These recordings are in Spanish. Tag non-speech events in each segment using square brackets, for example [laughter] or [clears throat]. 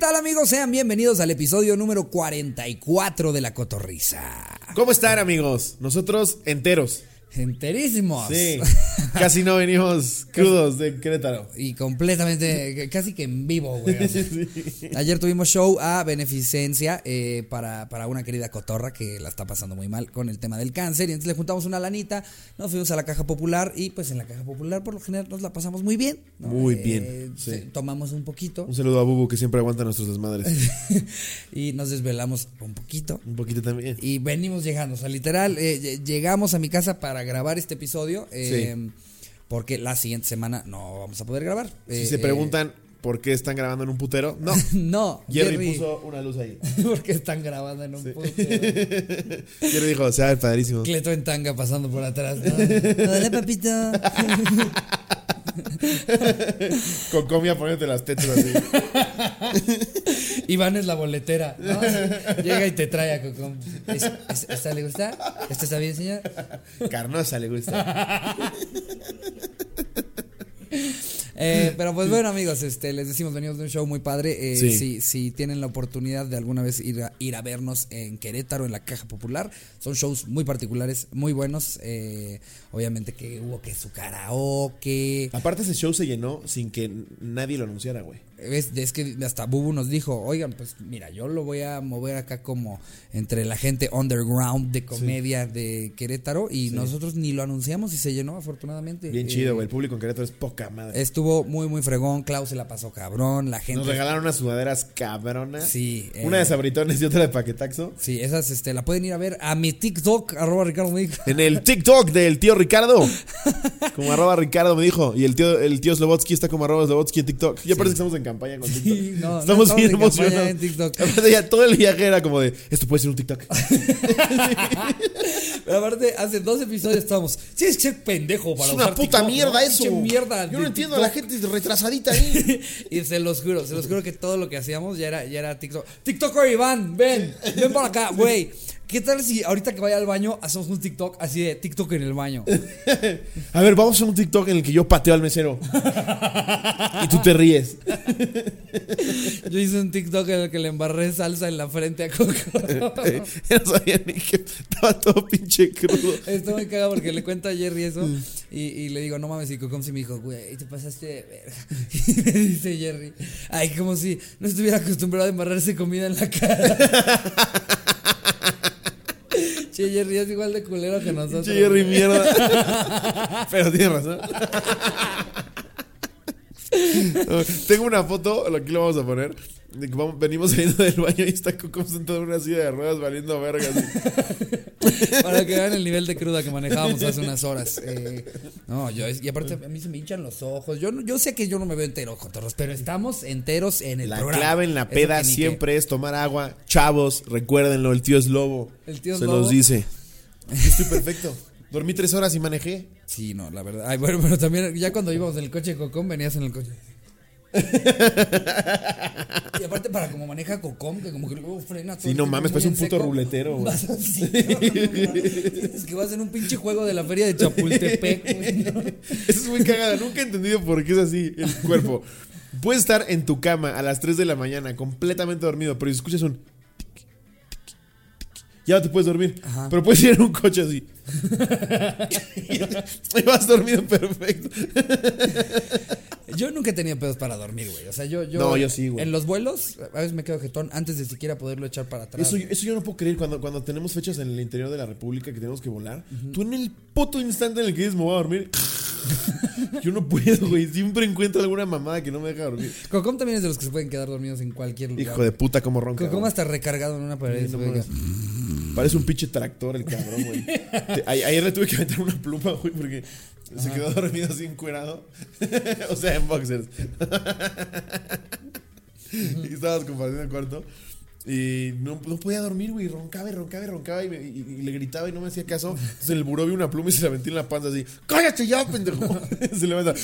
tal amigos? Sean bienvenidos al episodio número 44 de La Cotorrisa. ¿Cómo están amigos? Nosotros enteros. Enterísimos. Sí. [laughs] Casi no venimos crudos de Querétaro. Y completamente, casi que en vivo, güey. [laughs] Ayer tuvimos show a beneficencia eh, para, para una querida cotorra que la está pasando muy mal con el tema del cáncer. Y entonces le juntamos una lanita, nos fuimos a la caja popular y pues en la caja popular por lo general nos la pasamos muy bien. ¿no? Muy Eh, bien, sí, sí. Tomamos un poquito Un saludo a Bubu que siempre aguanta nuestros desmadres. [laughs] y nos desvelamos un poquito. Un poquito también. Y venimos llegando, o sea, literal, eh, lle- llegamos a mi casa para grabar este episodio. eh, Porque la siguiente semana no vamos a poder grabar. Si Eh, se eh, preguntan por qué están grabando en un putero, no. [laughs] no, Jerry, Jerry, puso una luz ahí. [laughs] porque están grabando en un punto. [laughs] Jerry dijo, se va a ver padrísimo. Cleto en tanga pasando por atrás. ¿no? Hola, papito. [laughs] Con comia poniéndote las tetas así. [laughs] Iván es la boletera. ¿no? Llega y te trae a Cocom. ¿Es- es- ¿Esta le gusta? ¿Esta está bien, señor? Carnosa le gusta. [laughs] Eh, [laughs] pero pues bueno amigos, este, les decimos, venimos de un show muy padre. Eh, Sí. si, si tienen la oportunidad de alguna vez ir a, ir a vernos en Querétaro, en la Caja Popular, son shows muy particulares, muy buenos. Eh, obviamente que hubo que su karaoke. Aparte ese show se llenó sin que nadie lo anunciara, güey. Es, es que hasta Bubu nos dijo, oigan, pues mira, yo lo voy a mover acá como entre la gente underground de comedia de Querétaro y nosotros ni lo anunciamos y se llenó afortunadamente. Bien Eh, chido, güey. El público en Querétaro es poca madre. Estuvo muy, muy fregón. Klaus se la pasó cabrón. La gente. Nos regalaron unas sudaderas cabronas. Sí, eh. Una de sabritones y otra de paquetaxo. Sí, esas este, la pueden ir a ver a mi TikTok, arroba Ricardo me dijo. En el TikTok del tío Ricardo. [laughs] Como arroba Ricardo me dijo. Y el tío, el tío Slobotsky está como arroba Slobotsky en TikTok. Ya parece que estamos en campaña con TikTok. Sí, no, estamos bien emocionados. en TikTok. Ya todo el viaje era como de, esto puede ser un TikTok. [laughs] Pero aparte, hace dos episodios estábamos. Tienes que ser pendejo para es una usar puta TikTok, mierda ¿no? eso. Mierda. Yo no entiendo a la gente retrasadita ahí. [laughs] y se los juro, se los juro que todo lo que hacíamos ya era, ya era TikTok. TikToker Iván, ven, ven para acá, güey. ¿Qué tal si ahorita que vaya al baño hacemos un TikTok así de TikTok en el baño? [laughs] A ver, vamos a un TikTok en el que yo pateo al mesero. y tú te ríes. Yo hice un TikTok en el que le embarré salsa en la frente a Coco. Ya no sabía ni que estaba todo pinche crudo. Esto me caga porque le cuento a Jerry eso y, y le digo, no mames, y Cocom sí me dijo, güey, te pasaste de verga. [laughs] Y me dice Jerry, ay, como si no estuviera acostumbrado a embarrarse comida en la cara. [laughs] Jerry es igual de culero que nosotros. Pinche Jerry mierda. [laughs] Pero tiene razón. [laughs] Tengo una foto, aquí lo vamos a poner. de que vamos- venimos saliendo del baño y está Coco sentado en una silla de ruedas valiendo verga. así. [laughs] Para que vean el nivel de cruda que manejábamos hace unas horas. Eh, no, yo, y aparte a mí se me hinchan los ojos. Yo, yo sé que yo no me veo entero, cotorros, pero estamos enteros en el La programa. clave en la peda que siempre es tomar agua. Chavos, recuérdenlo, el tío es lobo. El tío es Se lobo. los dice. [laughs] Estoy perfecto. Dormí tres horas y manejé. Sí, no, la verdad. Ay, bueno, [laughs] pero también, ya cuando íbamos en el coche de Cocom, venías en el coche. y aparte, para como maneja Cocom, que como que luego frena todo. Sí, no mames, parece un puto seco. ruletero, güey. Vas así, Es que vas en un pinche juego de la feria de Chapultepec, güey. [laughs] Eso es muy cagada. Nunca he entendido por qué es así el cuerpo. Puedes estar en tu cama a las 3 de la mañana completamente dormido, pero si escuchas un... Ya te puedes dormir. Ajá. Pero puedes ir en un coche así. [laughs] [laughs] y vas dormido perfecto. [laughs] Yo nunca he tenido pedos para dormir, güey. O sea, yo, yo. No, yo sí, güey. En los vuelos, a veces me quedo jetón antes de siquiera poderlo echar para atrás. Eso, eso yo no puedo creer. Cuando, cuando tenemos fechas en el interior de la República que tenemos que volar, tú en el puto instante en el que dices me voy a dormir. [laughs] yo no puedo, güey. Siempre encuentro alguna mamada que no me deja dormir. Cocom también es de los que se pueden quedar dormidos en cualquier lugar. Hijo de puta, como ronca. Cocom hasta recargado en una pared. Sí, no. Parece un pinche tractor el cabrón, güey. [laughs] Ayer le tuve que meter una pluma, güey, porque se quedó [laughs] dormido así encuerado. [laughs] o sea, en boxers. y estábamos compartiendo el cuarto. Y no, no podía dormir, güey. Roncaba y roncaba y roncaba. Y, me- y- y le gritaba y no me hacía caso. Entonces en el buró vi una pluma y se la metí en la panza así. ¡Cállate ya, pendejo! [laughs] se levanta.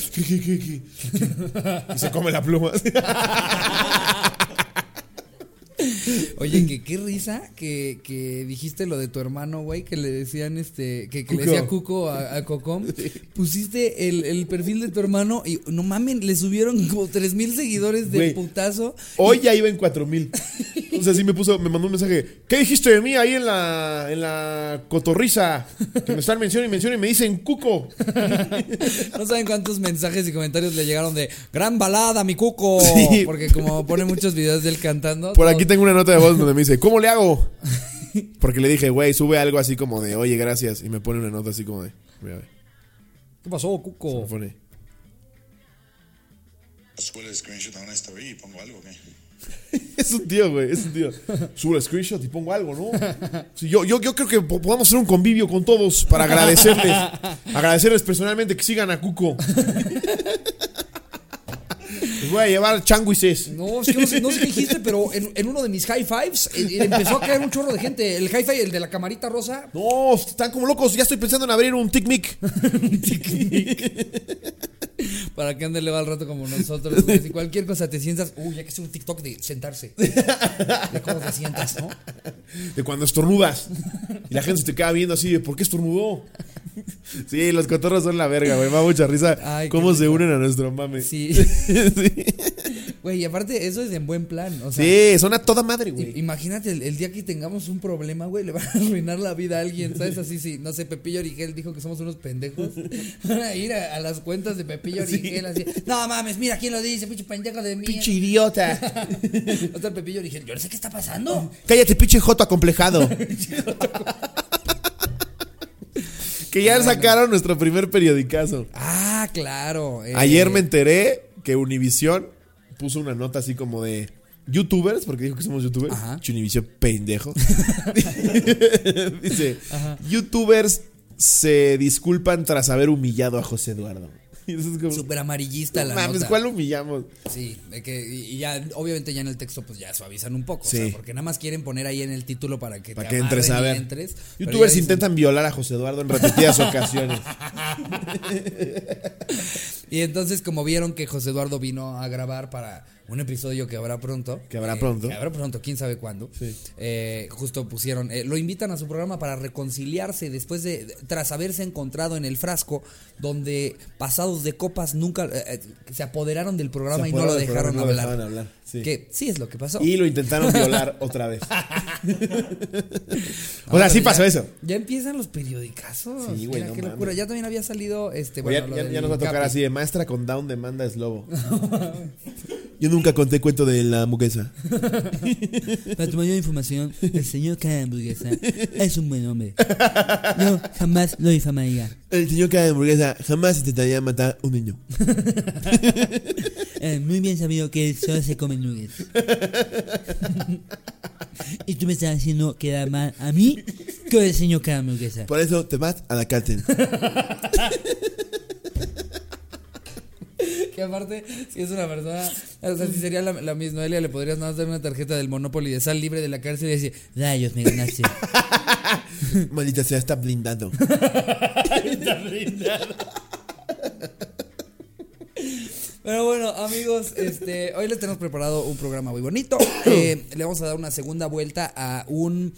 Y se come la pluma. Oye, que qué risa que, que dijiste lo de tu hermano, güey, que le decían este, que, que le decía Cuco a, a Cocom. Pusiste el, el perfil de tu hermano y no mamen, le subieron como tres mil seguidores de putazo. Hoy ya iba en 4000. O [laughs] sea, sí me puso, me mandó un mensaje. ¿Qué dijiste de mí ahí en la, en la cotorriza? Que me están mencionando y mencionando y me dicen cuco. [laughs] No saben cuántos mensajes y comentarios le llegaron de gran balada, mi Cuco. Sí. Porque como pone muchos videos de él cantando. Por todo- aquí tengo una nota de voz donde me dice, ¿cómo le hago? [laughs] Porque le dije, güey, sube algo así como de, oye, gracias. Y me pone una nota así como de, mira, ¿Qué pasó, me Cuco? pone. Subo el screenshot a una story y pongo algo, ¿qué? [laughs] Es un tío, güey, es un tío. Subo el screenshot y pongo algo, ¿no? Sí, yo, yo, yo creo que po- podamos hacer un convivio con todos para agradecerles. agradecerles personalmente que sigan a Cuco. Les voy a llevar changuises. No, es que no sé, no sé qué dijiste, pero en, en uno de mis high fives eh, eh, empezó a caer un chorro de gente. El high five, el de la camarita rosa. No, están como locos. Ya estoy pensando en abrir un tic-mic. [laughs] Para que ande le va al rato como nosotros. güey. Si cualquier cosa te sientas, uy, ya que es un TikTok de sentarse. De cómo te sientas, ¿no? De cuando estornudas. Y la gente se te queda viendo así de, ¿por qué estornudó? [laughs] Sí, los cotorros son la verga, güey. Me da mucha risa Ay, cómo se unen a nuestro mame. Sí. [laughs] [laughs] Güey, y aparte, eso es en buen plan. O sea, Sí, son a toda madre, güey. Imagínate el, el día que tengamos un problema, güey, le van a arruinar la vida a alguien, ¿sabes? Así, sí, no sé, Pepillo Origel dijo que somos unos pendejos. Van a ir a, a las cuentas de Pepillo Origel así, no mames, mira quién lo dice, pinche pendejo de mí. Pinche idiota. O sea, Pepillo Origel, yo no sé qué está pasando. Cállate, pinche joto acomplejado. Que ya sacaron nuestro primer periodicazo. Ah, claro. eh, Ayer me enteré que Univision puso una nota así como de youtubers, porque dijo que somos youtubers. Ajá. Univision pendejo. [laughs] [laughs] Dice, Ajá. youtubers se disculpan tras haber humillado a José Eduardo. [laughs] Y eso es como, Súper amarillista la mames, nota. ¿cuál humillamos? Sí, de que, y ya, obviamente ya en el texto pues ya suavizan un poco, o Sí. sea, porque nada más quieren poner ahí en el título para que Para te que entres a ver. entres, Youtubers dicen- intentan violar a José Eduardo en repetidas ocasiones. [laughs] Y entonces como vieron que José Eduardo vino a grabar para un episodio que habrá pronto. Que habrá eh, pronto. Que habrá pronto, quién sabe cuándo. Sí. eh, justo pusieron, eh, lo invitan a su programa para reconciliarse después de, tras haberse encontrado en el frasco, donde pasados de copas nunca eh, eh, se apoderaron del programa Se y no lo dejaron programa, no hablar. Sí. Que sí es lo que pasó. Y lo intentaron violar [laughs] otra vez. [laughs] O sea, sí pasó ya- eso. Ya empiezan los periodicazos. Sí, güey, Mira no qué mames. locura. Ya también había salido este. Ya, Bueno, ya- ya nos va a tocar Capi. así de maestra con down demanda es lobo. [laughs] Yo nunca conté cuento de la hamburguesa. Para tu mayor información, el señor Cara de Hamburguesa es un buen hombre. Yo jamás lo difamaría. El señor cara de hamburguesa jamás intentaría matar a un niño. Eh, muy bien sabido que él solo se come nuggets. [laughs] y tú me estás haciendo quedar mal a mí que el señor Cara de Hamburguesa. Por eso te vas a la cárcel. [laughs] Que aparte, si es una persona, o sea, si sería la, la misma Elia, le podrías nada más dar una tarjeta del Monopoly de sal libre de la cárcel y decir, rayos, me ganaste. [laughs] Maldita sea, está blindado. Pero bueno, amigos, este, hoy les tenemos preparado un programa muy bonito. [coughs] Eh, le vamos a dar una segunda vuelta a un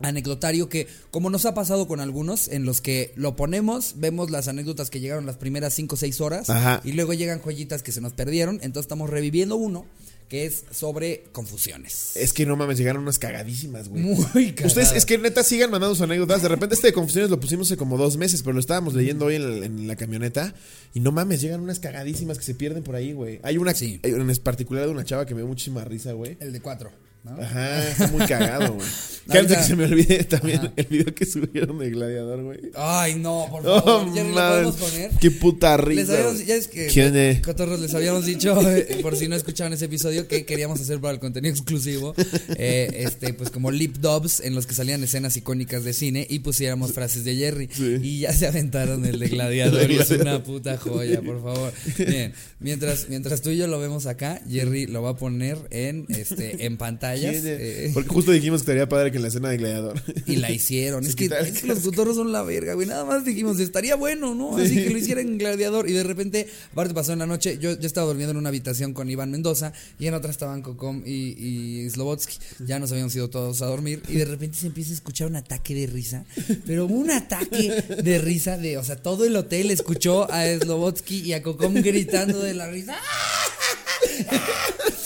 anecdotario que, como nos ha pasado con algunos, en los que lo ponemos, vemos las anécdotas que llegaron las primeras 5 o 6 horas Ajá. y luego llegan joyitas que se nos perdieron. Entonces estamos reviviendo uno que es sobre confusiones. Es que no mames, llegaron unas cagadísimas, güey. Muy cagado. Ustedes, es que neta sigan mandando sus anécdotas. De repente este de confusiones lo pusimos hace como dos meses, pero lo estábamos leyendo hoy en la, en la camioneta. Y no mames, llegan unas cagadísimas que se pierden por ahí, güey. Hay una, Sí. hay una en particular de una chava que me dio muchísima risa, güey. El de 4. ¿No? Ajá, está muy cagado, güey. Que [laughs] antes de que se me olvide también el video que subieron de Gladiador, güey. Ay, no, por No favor. Jerry, ¿lo podemos poner? qué puta Les risa. habíamos, ya es que ¿Quién es? Cotorros les habíamos dicho, [laughs] eh, por si no escuchaban ese episodio, que queríamos hacer para el contenido exclusivo, eh, este, pues como lip dubs en los que salían escenas icónicas de cine y pusiéramos frases de Jerry. Sí. Y ya se aventaron el de Gladiador [laughs] y es una puta joya, por favor. Bien, mientras, mientras tú y yo lo vemos acá, Jerry lo va a poner en, este, en pantalla eh, Porque justo dijimos que estaría padre que en la escena de Gladiador. y la hicieron. [laughs] Es que, quitaron es que los cotorros son la verga, güey. Nada más dijimos, estaría bueno, ¿no? Así que lo hicieran en Gladiador. Y de repente, aparte pasó en la noche, yo, yo estaba durmiendo en una habitación con Iván Mendoza y en otra estaban Kokom y, y Slobotsky. Ya nos habíamos ido todos a dormir y de repente se empieza a escuchar un ataque de risa. Pero un ataque de risa de, o sea, todo el hotel escuchó a Slobotsky y a Kokom gritando de la risa.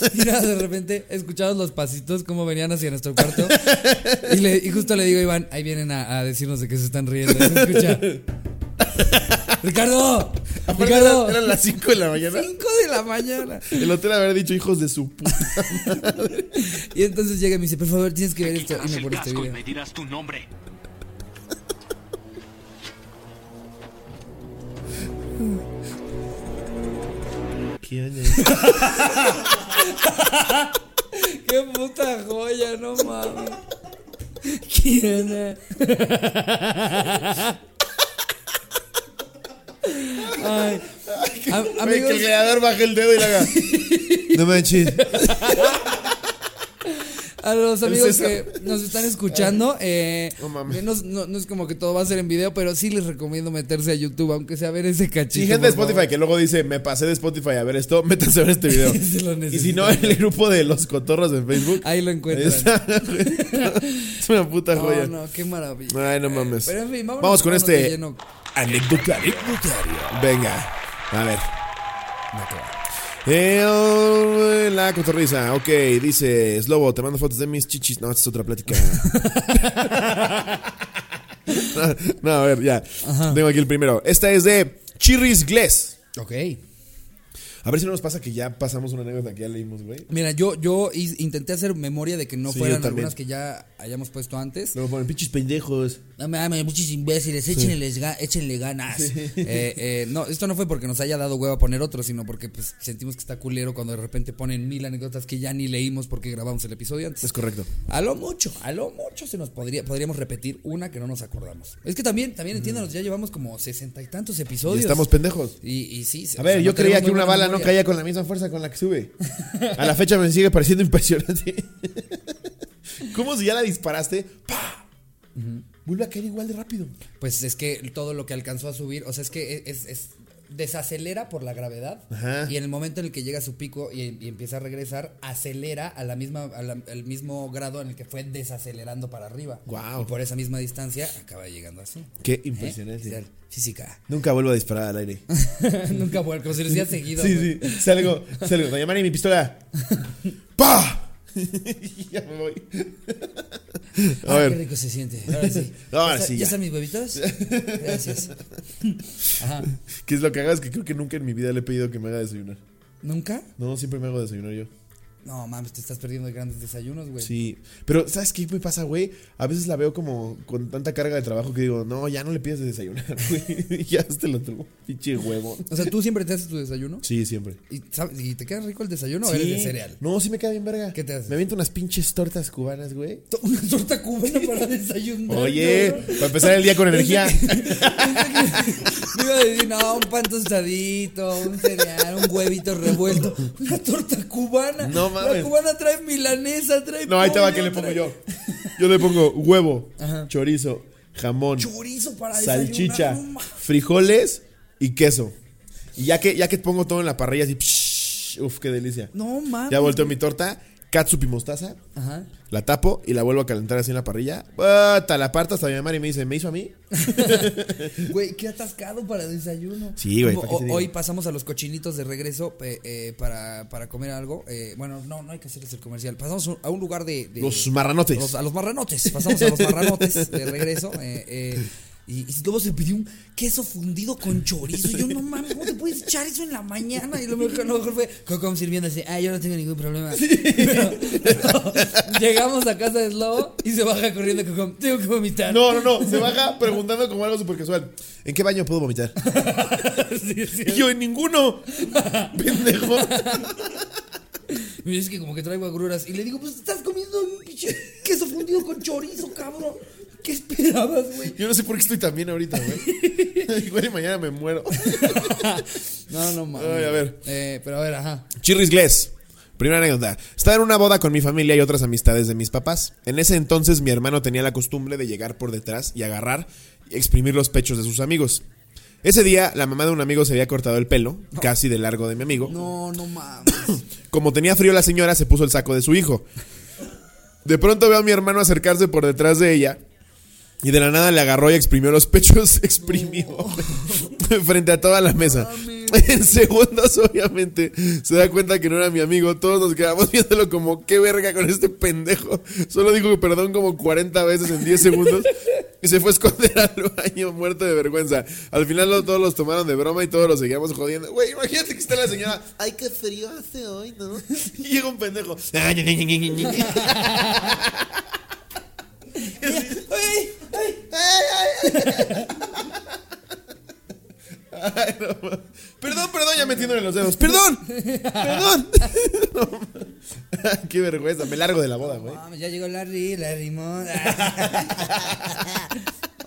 [laughs] Y nada, de repente escuchamos los pasitos como venían hacia nuestro cuarto. Y, le- y justo le digo a Iván, ahí vienen a, a decirnos de que se están riendo. Se escucha. Ricardo, Aparte Ricardo, eran, eran las 5 de la mañana. 5 de la mañana. El hotel haber dicho hijos de su puta. Y entonces llega y me dice, por favor, tienes que ver esto. Y me pone este video. me dirás tu nombre. ¿Quién es? [laughs] [laughs] Qué puta joya, no mames. ¿Quién es? Ay, que amigos, el gladiador baje el dedo y le haga. No manches. A los amigos que nos están escuchando, [laughs] eh, No mames. no, no- no es como que todo va a ser en video, pero sí les recomiendo meterse a YouTube, aunque sea ver ese cachito. Si gente de favor. Spotify que luego dice, me pasé de Spotify a ver esto, [laughs] métanse a ver este video. [laughs] Sí y si no, en el grupo de los cotorros en Facebook. Ahí lo encuentran. es una puta joya. No, no, qué maravilla. Ay, no mames. Pero en fin, Vamos con este lleno. anecdotario. Venga, a ver. Eh, la cotorriza, ok, dice Slobo, te mando fotos de mis chichis. No, esta es otra plática. [laughs] [laughs] no, no, a ver, ya. Tengo aquí el primero. Esta es de Chirris Gless. Ok. A ver si no nos pasa que ya pasamos una anécdota que ya leímos, güey. Mira, yo, yo intenté hacer memoria de que no Sí, fueran algunas que ya hayamos puesto antes. Luego ponen pinches pendejos. No mames, muchos imbéciles, échenles ga- échenle ganas. Eh, eh, no, esto no fue porque nos haya dado hueva poner otro, sino porque pues, sentimos que está culero cuando de repente ponen mil anécdotas que ya ni leímos porque grabamos el episodio antes. Es correcto. A lo mucho, a lo mucho se nos podría, podríamos repetir una que no nos acordamos. Es que también, también entiéndanos, ya llevamos como sesenta y tantos Y episodios. estamos pendejos. Y, y sí, A ver, yo creía que una bala no caía con la misma fuerza con la que sube. A la fecha me sigue pareciendo impresionante. [laughs] ¿Cómo si ya la disparaste? ¡Pa! Vuelve a caer igual de rápido. Pues es que todo lo que alcanzó a subir, o sea, es que es, es- desacelera por la gravedad Ajá. y en el momento en el que llega a su pico y, y empieza a regresar, acelera a la misma a la- al mismo grado en el que fue desacelerando para arriba. Guau. Y por esa misma distancia acaba llegando así. Qué ¿Eh? impresionante. Física- Física. Nunca vuelvo a disparar al aire. [laughs] Nunca vuelvo, como si lo hiciera seguido. Sí, sí. Salgo, salgo. Mari, mi pistola. [laughs] ¡Pa! [laughs] Ya me voy. A Ah, qué ver. rico se siente. [laughs] Ahora sí. Ahora ¿Ya, está- sí, ¿Ya ya. están mis huevitos? Gracias. [laughs] Ajá. ¿Qué es lo que hagas? Que creo que nunca en mi vida le he pedido que me haga desayunar. ¿Nunca? No, siempre me hago desayunar yo. No, mames, te estás perdiendo de grandes desayunos, güey. Sí, pero ¿sabes qué me pasa, güey? A veces la veo como con tanta carga de trabajo que digo, no, ya no le pides de desayunar, [laughs] güey. [laughs] ya te lo tengo, pinche huevo. O sea, ¿tú siempre te haces tu desayuno? Sí, siempre. ¿Y, sabes- y te queda rico el desayuno o eres de cereal? No, sí me queda bien verga. ¿Qué te haces? Me aviento unas pinches tortas cubanas, güey. [laughs] Una torta cubana para desayunar. Oye, para empezar el día con energía. Pensé que- Me iba a decir, no, un pan tostadito, un cereal, un huevito revuelto. Una torta cubana. No mames. La cubana trae milanesa, trae No, ahí pollo, que le pongo trae yo. [laughs] Yo le pongo huevo, Ajá. chorizo, jamón, Chorizo para salchicha, no frijoles y queso. Y ya que, ya que pongo todo en la parrilla así, psh, uf, qué delicia. No mames. Ya volteo mi torta, catsup y mostaza. Ajá. La tapo y la vuelvo a calentar así en la parrilla. Puta, la parto hasta mi mamá y me dice, ¿me hizo a mí? [laughs] Güey, qué atascado para desayuno. Sí, güey, Como ¿para qué te ho- digo? Hoy pasamos a los cochinitos de regreso eh, eh, para, para comer algo. Eh, bueno, no, no hay que hacerles el comercial. Pasamos a un lugar de. de- Los marranotes. los- a los marranotes. Pasamos a los marranotes de regreso. [laughs] eh, eh, y, y luego se pidió un queso fundido con chorizo. Y yo, no mames, ¿cómo te puedes echar eso en la mañana? Y lo mejor, lo mejor fue Cocom sirviéndose. Ah, yo no tengo ningún problema. Pero- pero [laughs] llegamos a casa de Slobo y se baja corriendo Cocom. Tengo que vomitar. No, no, no. Se baja preguntando como algo súper casual. ¿En qué baño puedo vomitar? [laughs] Sí, sí. Y yo, en ninguno. Pendejo. [laughs] Me dice que como que traigo agruras. Y le digo, pues estás comiendo un pinche queso fundido con chorizo, cabrón. ¿Qué esperabas, güey? Yo no sé por qué estoy tan bien ahorita, güey. [laughs] Igual y mañana me muero. [laughs] No, no mames. Ay, a ver. Eh, pero a ver, ajá. Chirris Gless. Primera anécdota. Estaba en una boda con mi familia y otras amistades de mis papás. En ese entonces mi hermano tenía la costumbre de llegar por detrás y agarrar y exprimir los pechos de sus amigos. Ese día la mamá de un amigo se había cortado el pelo, casi de largo de mi amigo. No, no mames. [coughs] Como tenía frío la señora, se puso el saco de su hijo. De pronto veo a mi hermano acercarse por detrás de ella y de la nada le agarró y exprimió los pechos, [laughs] exprimió frente a toda la mesa. En segundos, obviamente, se da cuenta que no era mi amigo. Todos nos quedamos viéndolo como, qué verga con este pendejo. Solo dijo perdón como 40 veces en 10 segundos y se fue a esconder al baño muerto de vergüenza. Al final lo- todos los tomaron de broma y todos los seguíamos jodiendo. Güey, imagínate que está la señora. Ay, qué frío hace hoy, ¿no? [laughs] Y llega un pendejo. [laughs] Ay, no, ma- perdón, perdón, ya metiéndole los dedos. Perdón, perdón. No, [laughs] Qué vergüenza, me largo de la boda, güey. Ya llegó Larry, Larry Mon. [laughs]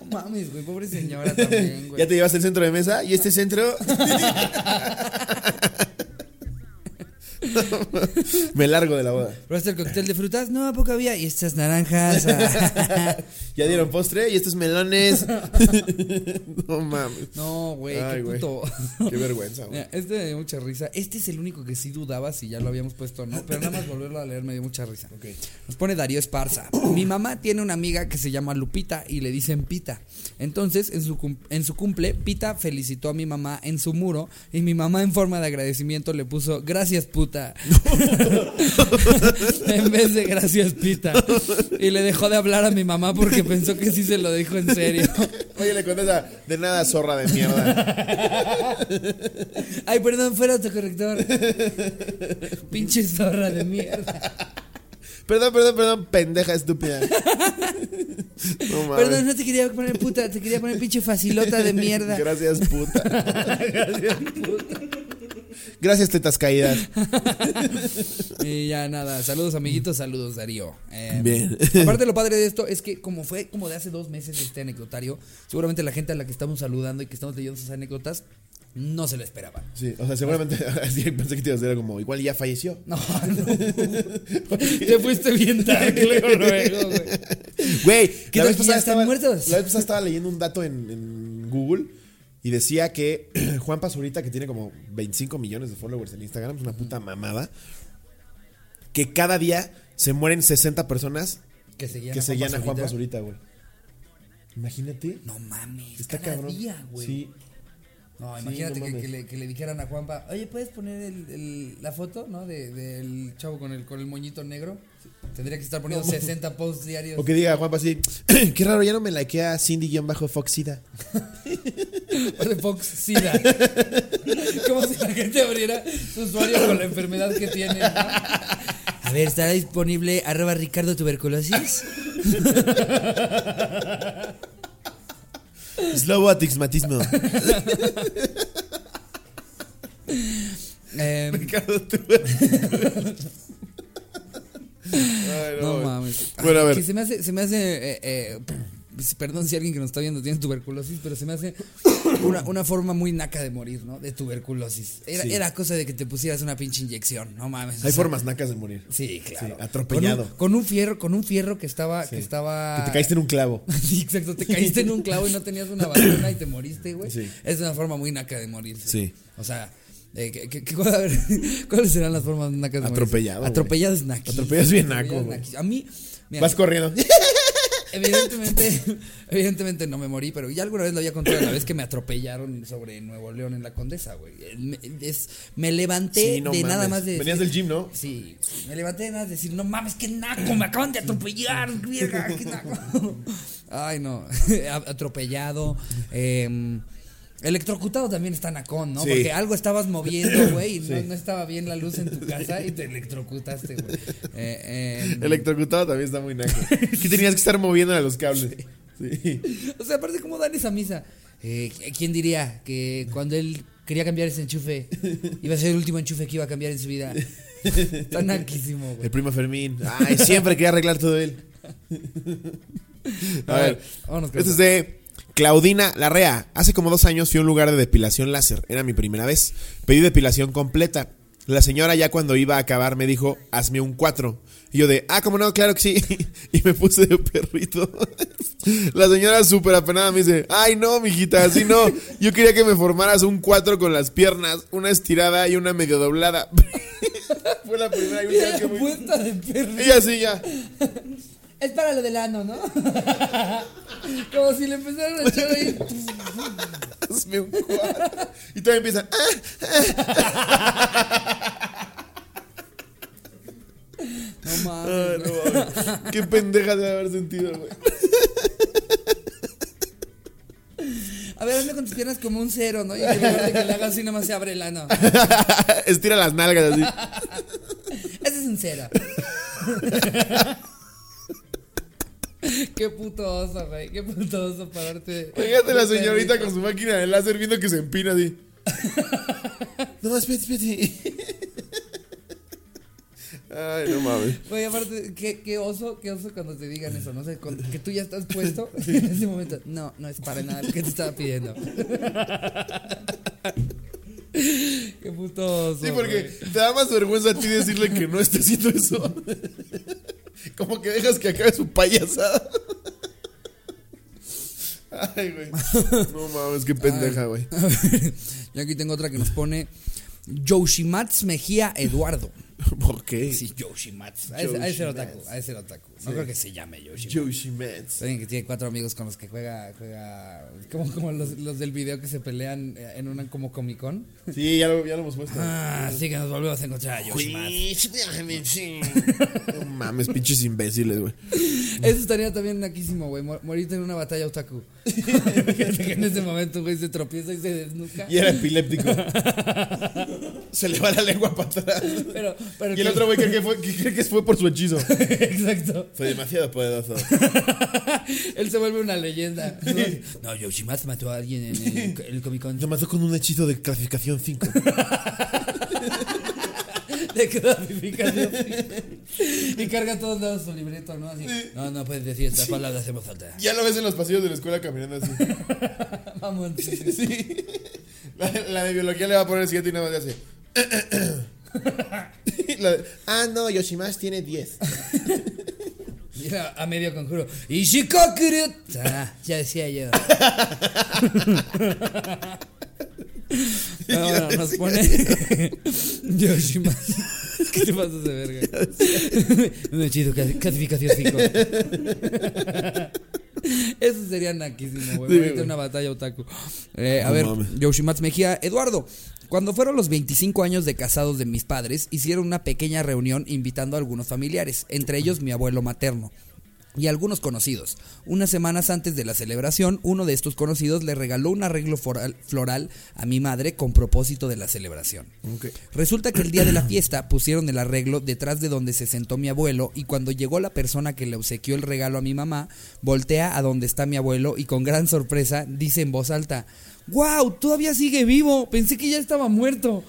No mames, güey, pobre señora también, güey. Ya te llevaste el centro de mesa y este centro. [laughs] [laughs] me largo de la boda. ¿Probaste el cóctel de frutas? No, ¿a poco había. Y estas naranjas. ah. [laughs] Ya dieron postre y estos melones. [laughs] no mames. No, güey, qué güey. puto. Qué vergüenza, güey. Este me dio mucha risa. Este es el único que sí dudaba si ya lo habíamos puesto o no. Pero nada más volverlo a leer me dio mucha risa. Nos pone Darío Esparza. [clears throat] Mi mamá tiene una amiga que se llama Lupita y le dicen Pita. Entonces, en su, cum- en su cumple, Pita felicitó a mi mamá en su muro y mi mamá en forma de agradecimiento le puso gracias puta. [laughs] en vez de gracias Pita. Y le dejó de hablar a mi mamá porque pensó que sí se lo dijo en serio. Oye, le contesta, de nada, zorra de mierda. [laughs] Ay, perdón, fuera autocorrector. Pinche zorra de mierda. Perdón, perdón, perdón, pendeja estúpida. [laughs] No mames. Perdón, no te quería poner puta, te quería poner pinche facilota de mierda. Gracias, puta. Gracias, tetas caídas. [laughs] Y ya nada, saludos amiguitos, saludos Darío. Eh, Bien. Aparte lo padre de esto es que como fue como de hace dos meses este anecdotario, seguramente la gente a la que estamos saludando y que estamos leyendo sus anécdotas no se lo esperaban. Sí, o sea, seguramente así [laughs] pensé que te ibas a decir como, igual ya falleció. No, no. [laughs] Te fuiste bien dark luego, güey. Güey, ¿Qué la vez pasada estaba, muertos? La vez pasada estaba leyendo un dato en, en Google y decía que [clears throat] Juan Pazurita, que tiene como 25 millones de followers en Instagram, es una puta mamada, que cada día se mueren 60 personas Que seguían, que seguían a Juan Pazurita. Güey. Imagínate. No mames, Está cada cabrón. día, güey. Sí. No, Sí, imagínate no que, le, que le dijeran a Juanpa, oye, ¿puedes poner el, el- la foto, no? De, del chavo con el, con el moñito negro. Tendría que estar poniendo 60 posts diarios. O que diga Juanpa así, [clears throat] qué raro, ya no me likea Cindy-Foxida. [laughs] O de Fox Sida. [laughs] Como si la gente abriera su usuario con la enfermedad que tiene. ¿no? A ver, ¿estará disponible arroba Ricardo Tuberculosis? [laughs] Slobo atixmatismo. Eh, Ricardo, tú. Ay, no mames. Bueno, a ver. Que se me hace, se me hace eh, eh, perdón si alguien que nos está viendo tiene tuberculosis, pero se me hace una, una forma muy naca de morir, ¿no? De tuberculosis. Era, Sí. era cosa de que te pusieras una pinche inyección, no mames. o Hay sea, formas nacas de morir. Sí, claro. Sí, atropellado. Con un, con un fierro, con un fierro que estaba, que estaba. Que te caíste en un clavo. [laughs] Sí, exacto, te caíste en un clavo y no tenías una vacuna y te moriste, güey. Sí. Es una forma muy naca de morir. Sí. O sea, eh, ¿qué- qué- qué- cuál- [laughs] a ver, ¿cuáles serán las formas nacas de? Atropellado. Atropellado es naquísimo. Atropellado es bien naco. A mí, mira, Vas corriendo. [laughs] evidentemente, evidentemente no me morí, pero ya alguna vez lo había contado la vez que me atropellaron sobre Nuevo León en la Condesa, güey. Me, es- me levanté Sí, no de nada mames. más de Venías del gym, ¿no? Sí, me levanté de nada de decir, no mames, qué naco, me acaban de atropellar, vieja, qué naco. [laughs] Ay, no, atropellado, eh, electrocutado también está nacón, ¿no? Sí. Porque algo estabas moviendo, [coughs] güey, y no, no estaba bien la luz en tu casa y te electrocutaste, güey. Eh, em, Electrocutado también está muy naco. que tenías que estar moviendo a los cables. Sí. o sea, aparte, ¿cómo dan esa misa? Eh, ¿Quién diría que cuando él quería cambiar ese enchufe, iba a ser el último enchufe que iba a cambiar en su vida? Está naquísimo, güey. El primo Fermín. Ay, siempre quería arreglar todo él. A, A ver, ver, vámonos con Este es de Claudina Larrea. Hace como dos años fui a un lugar de depilación láser. Era mi primera vez. Pedí depilación completa. La señora ya cuando iba a acabar me dijo, hazme un 4. Y yo de, ah, como no, claro que sí. [laughs] Y me puse de perrito. [laughs] La señora súper apenada me dice, ay no, mijita, así no. Yo quería que me formaras un 4 con las piernas, una estirada y una medio doblada. [laughs] Fue la primera y última que me... De perro. Y así ya. Es para lo del ano, ¿no? [laughs] Como si le empezaran a echar ahí. Hazme un 4. Y todavía empiezan, ah, No mames. ah, no, mames. Qué pendeja de haber sentido, güey. A ver, hazme con tus piernas como un cero, ¿no? Y lugar de que le hagas así, nada más se abre el ano. [laughs] Estira las nalgas así. Ese es un cero. [laughs] [laughs] Qué puto oso, güey. Qué puto oso pararte. Fíjate la señorita con su máquina de láser viendo que se empina así. [laughs] No, espérate, espérate. Ay, no mames. Güey, aparte, qué, qué oso, qué oso cuando te digan eso, no sé, que tú ya estás puesto [laughs] en ese momento. No, no es para nada lo que te estaba pidiendo. qué puto oso. Sí, porque te da más vergüenza a ti decirle que no está haciendo eso. Como que dejas que acabe su payasada. Ay, güey. No mames, qué pendeja, güey. [laughs] Yo aquí tengo otra que nos pone Yoshimatsu Mejía Eduardo. [laughs] ¿Por qué? Sí, Yoshimatsu. A ese, a ese otaku, a ese otaku. No creo que se llame Yoshimatsu. Yoshimatsu. Alguien que tiene cuatro amigos con los que juega, juega como, como los, los del video que se pelean eh, en una como Comic Con. Sí, ya lo, ya lo hemos puesto. Ah, sí que nos volvemos a encontrar a Yoshimatsu. [laughs] No mames, pinches imbéciles, güey. Eso estaría también naquísimo, güey. mor- Morirte en una batalla otaku. [laughs] Que en ese momento, güey, se tropieza y se desnuca. Y era epiléptico. Se le va la lengua para atrás. Pero, pero Y el que- otro güey cree que, fue, que cree que fue por su hechizo. [laughs] Exacto. Soy demasiado poderoso. [laughs] Él se vuelve una leyenda. No, Yoshimatsu mató a alguien en el, el Comic Con. Te mató con un hechizo de clasificación 5. [laughs] De clasificación. y carga a todos lados su libreto, ¿no? Así. No, no puedes decir estas palabras en voz alta. Ya lo ves en los pasillos de la escuela caminando así. Vamos. Sí. La, la de biología le va a poner 7 y nada más le hace. [clears throat] [laughs] La ah, no, Yoshimash tiene 10. Y era a medio conjuro. Ah, ya decía yo. [laughs] [laughs] No, bueno, nos pone Yoshimatsu. ¿Qué te pasas de verga? Un hechizo, casi- clasificación 5. Eso sería naquísimo, güey. Sí, Ahorita güey. una batalla otaku. Eh, a No ver, mames. Yoshimatsu Mejía. Eduardo, cuando fueron los 25 años de casados de mis padres, hicieron una pequeña reunión invitando a algunos familiares, entre ellos mi abuelo materno y algunos conocidos. Unas semanas antes de la celebración, uno de estos conocidos le regaló un arreglo floral, floral a mi madre con propósito de la celebración. Resulta que el día de la fiesta pusieron el arreglo detrás de donde se sentó mi abuelo y cuando llegó la persona que le obsequió el regalo a mi mamá, voltea a donde está mi abuelo y con gran sorpresa dice en voz alta, ¡Wow! Todavía sigue vivo. Pensé que ya estaba muerto.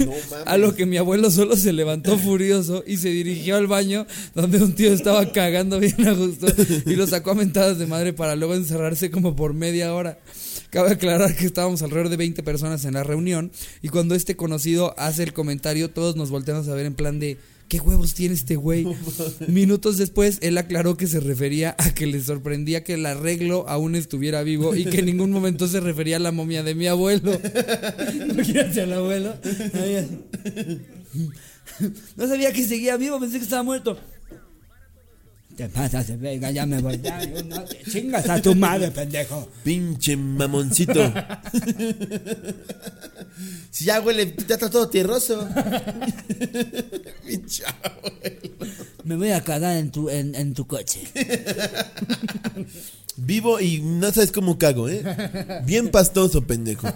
No. [laughs] A lo que mi abuelo solo se levantó [laughs] furioso y se dirigió al baño donde un tío estaba cagando bien a gusto y lo sacó a mentadas de madre para luego encerrarse como por media hora. Cabe aclarar que estábamos alrededor de 20 personas en la reunión y cuando este conocido hace el comentario todos nos volteamos a ver en plan de ¿qué huevos tiene este güey? [laughs] Minutos después él aclaró que se refería a que le sorprendía que el arreglo aún estuviera vivo y que en ningún momento se refería a la momia de mi abuelo. [laughs] Imagínate al abuelo. [laughs] No sabía que seguía vivo, pensé que estaba muerto. Te pasas de verga, ya me voy. Ya, no te chingas a tu madre, pendejo. Pinche mamoncito. [laughs] si ya huele, ya está todo tierroso. [laughs] Pinche abuelo. Me voy a cagar en tu, en, en tu coche. [laughs] Vivo y no sabes cómo cago, ¿eh? Bien pastoso, pendejo.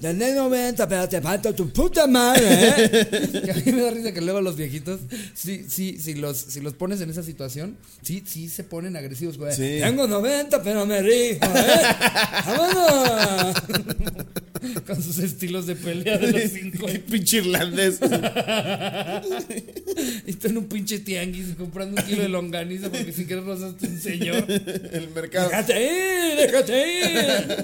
Tenés 90, pero te falta tu puta madre, ¿eh? Que a mí me da risa que luego los viejitos, sí, sí, si los, si los pones en esa situación, sí, sí se ponen agresivos, güey. Sí. Tengo 90, pero me rijo, ¿eh? ¡Vámonos! [laughs] Con sus estilos de pelea de los cinco. [laughs] Pinche irlandés. [laughs] Y tú en un pinche tianguis comprando un kilo de longaniza porque si quieres rozaste un señor. El mercado. ¡Déjate ir! ¡Déjate ir!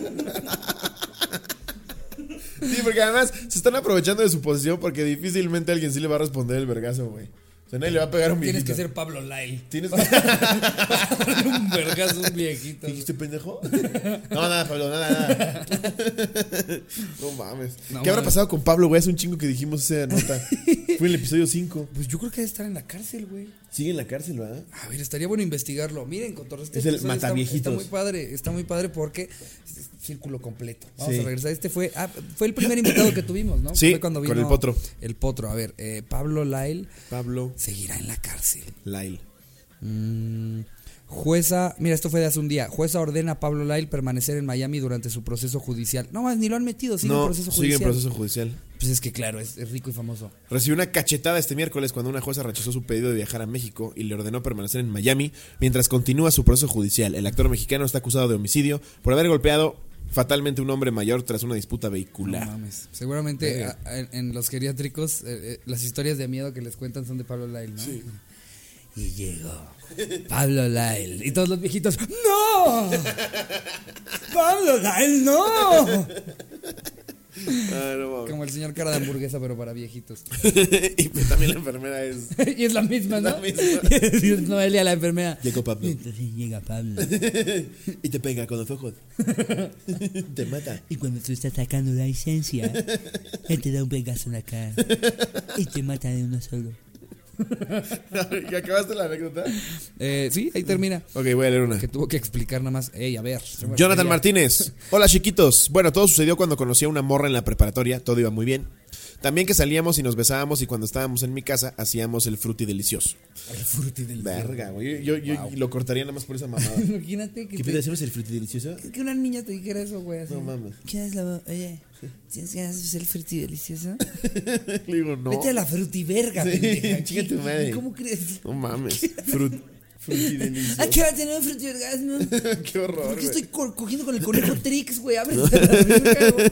Sí, porque además se están aprovechando de su posición porque difícilmente alguien sí le va a responder el vergazo, güey. O sea, nadie le va a pegar a un Tienes viejito. que ser Pablo Lyle. Tienes [laughs] un vergazo un viejito. ¿Dijiste pendejo? [laughs] No, nada, Pablo, nada, nada. [laughs] No mames. No ¿Qué habrá pasado con Pablo, güey? Es un chingo que dijimos esa nota. Fue en el [laughs] episodio 5. Pues yo creo que debe estar en la cárcel, güey. Sigue en la cárcel, ¿verdad? A ver, estaría bueno investigarlo. Miren, con todo este Es el está- mataviejitos. Está, muy padre, está muy padre porque es círculo completo. Vamos Sí. a regresar. Este fue, ah, fue el primer invitado que tuvimos, ¿no? Sí, Fue cuando con vino el potro. El potro. A ver, eh, Pablo Lyle Pablo seguirá en la cárcel. Lyle. Mm, jueza, mira, esto fue de hace un día. Jueza ordena a Pablo Lyle permanecer en Miami durante su proceso judicial. No más, ni lo han metido, sigue en no, proceso sigue judicial. en proceso judicial. Pues es que claro, es, es rico y famoso. Recibió una cachetada este miércoles cuando una jueza rechazó su pedido de viajar a México y le ordenó permanecer en Miami mientras continúa su proceso judicial. El actor mexicano está acusado de homicidio por haber golpeado fatalmente a un hombre mayor tras una disputa No vehicular. mames. Seguramente a- en, los geriátricos eh, eh, las historias de miedo que les cuentan son de Pablo Lyle, ¿no? Y llegó Pablo Lyle. Y todos los viejitos, ¡No! ¡Pablo Lyle, no! Ah, no. Como el señor cara de hamburguesa, pero para viejitos. [laughs] y pues también la enfermera es. [laughs] y es la misma, ¿no? La misma. [laughs] Y es Noelia la enfermera. Llegó Pablo. Llega Pablo. y te pega con los ojos. te mata. Y cuando tú estás sacando la licencia, él te da un pegazo en la cara y te mata de uno solo. [laughs] ¿Y acabaste la anécdota? Eh, sí, ahí termina. Ok, voy a leer una. Que tuvo que explicar nada más. Ey, a ver. Jonathan Martínez. Hola chiquitos. Bueno, todo sucedió cuando conocí a una morra en la preparatoria. Todo iba muy bien. También que salíamos y nos besábamos y cuando estábamos en mi casa hacíamos el fruti delicioso. El fruti del Verga, güey. Yo, yo- yo lo cortaría nada más por esa mamada. [laughs] Imagínate que, te- hacemos el fruti delicioso? que una niña te dijera eso, güey. así. No mames. ¿Quieres la Oye, ¿tienes ganas de hacer frutti delicioso? [laughs] Le digo, no. Vete a la frutiverga, Sí, pendeja. chinga tu madre. ¿Cómo crees? No mames. [laughs] Frut, fruti delicioso. ¿A qué hora tenemos frutti orgasmo? Qué horror. ¿Por qué güey. estoy co- cogiendo con el conejo Trix, güey? Ábrete a la verga, güey.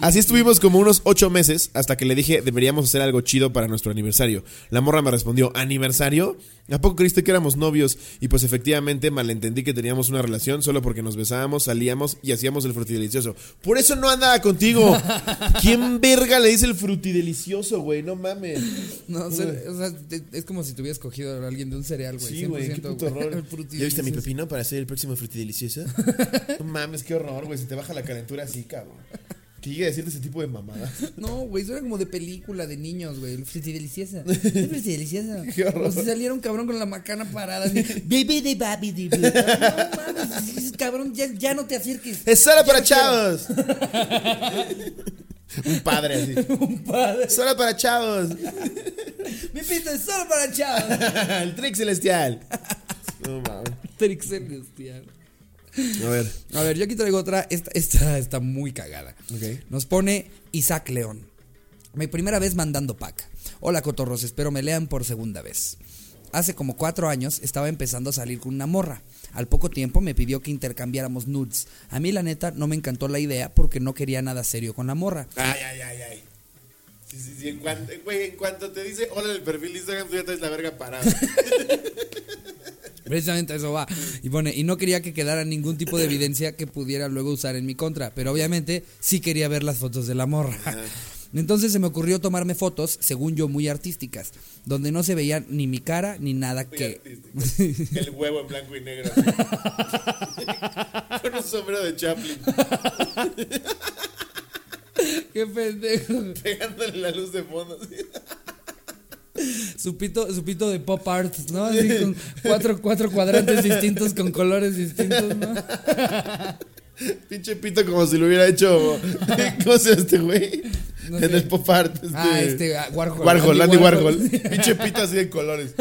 Así estuvimos como unos ocho meses hasta que le dije deberíamos hacer algo chido para nuestro aniversario. La morra me respondió, ¿aniversario? ¿A poco creíste que éramos novios? Y pues efectivamente malentendí que teníamos una relación solo porque nos besábamos, salíamos y hacíamos el frutidelicioso. Por eso no andaba contigo. ¿Quién verga le dice el frutidelicioso, güey? No mames. No, o sea, o sea, es como si te hubieras cogido a alguien de un cereal, güey. Sí, güey, qué 100%, puto güey. horror. ¿Ya viste mi pepino para hacer el próximo frutidelicioso? [laughs] no mames, qué horror, güey. Se te baja la calentura así, cabrón. Que llegue a decirte ese tipo de mamadas. [laughs] No, güey, eso era como de película de niños, güey. El fruti deliciosa. [laughs] El fruti deliciosa. [laughs] Qué horror. O si saliera un cabrón con la macana parada. Así, Baby de baby de no mames, cabrón, ya, ya no te acerques. ¡Es solo para chavos! Un padre así. Un padre. ¡Solo para chavos! Mi pito es solo para chavos. el trick celestial. No mames. Trix celestial. A ver. A ver, yo aquí traigo otra. Esta, esta está muy cagada. Ok. Nos pone Isaac León. Mi primera vez mandando pack. Hola, cotorros, espero me lean por segunda vez. Hace como cuatro años estaba empezando a salir con una morra. Al poco tiempo me pidió que intercambiáramos nudes. A mí, la neta, no me encantó la idea porque no quería nada serio con la morra. Ay, ay, ay, ay. Sí, sí, sí. En cuanto, güey, en cuanto te dice hola el perfil de Instagram, tú ya traes la verga parada. [laughs] Precisamente eso va. Y pone, y no quería que quedara ningún tipo de evidencia que pudiera luego usar en mi contra. Pero obviamente sí quería ver las fotos de la morra. Entonces se me ocurrió tomarme fotos, según yo, muy artísticas, donde no se veía ni mi cara ni nada que. El huevo en blanco y negro. [laughs] Con un sombrero de Chaplin. [laughs] [laughs] ¡Qué pendejo! Pegándole la luz de fondo. así. Su pito, su pito de pop art, ¿no? Así con cuatro, cuatro cuadrantes distintos con colores distintos, ¿no? [laughs] Pinche pito como si lo hubiera hecho. [laughs] ¿Cómo se llama este güey? No en sé. el pop art. Este, Ah, este, ah, Warhol. Warhol, Andy Andy Warhol. Warhol. Pinche pito así de colores.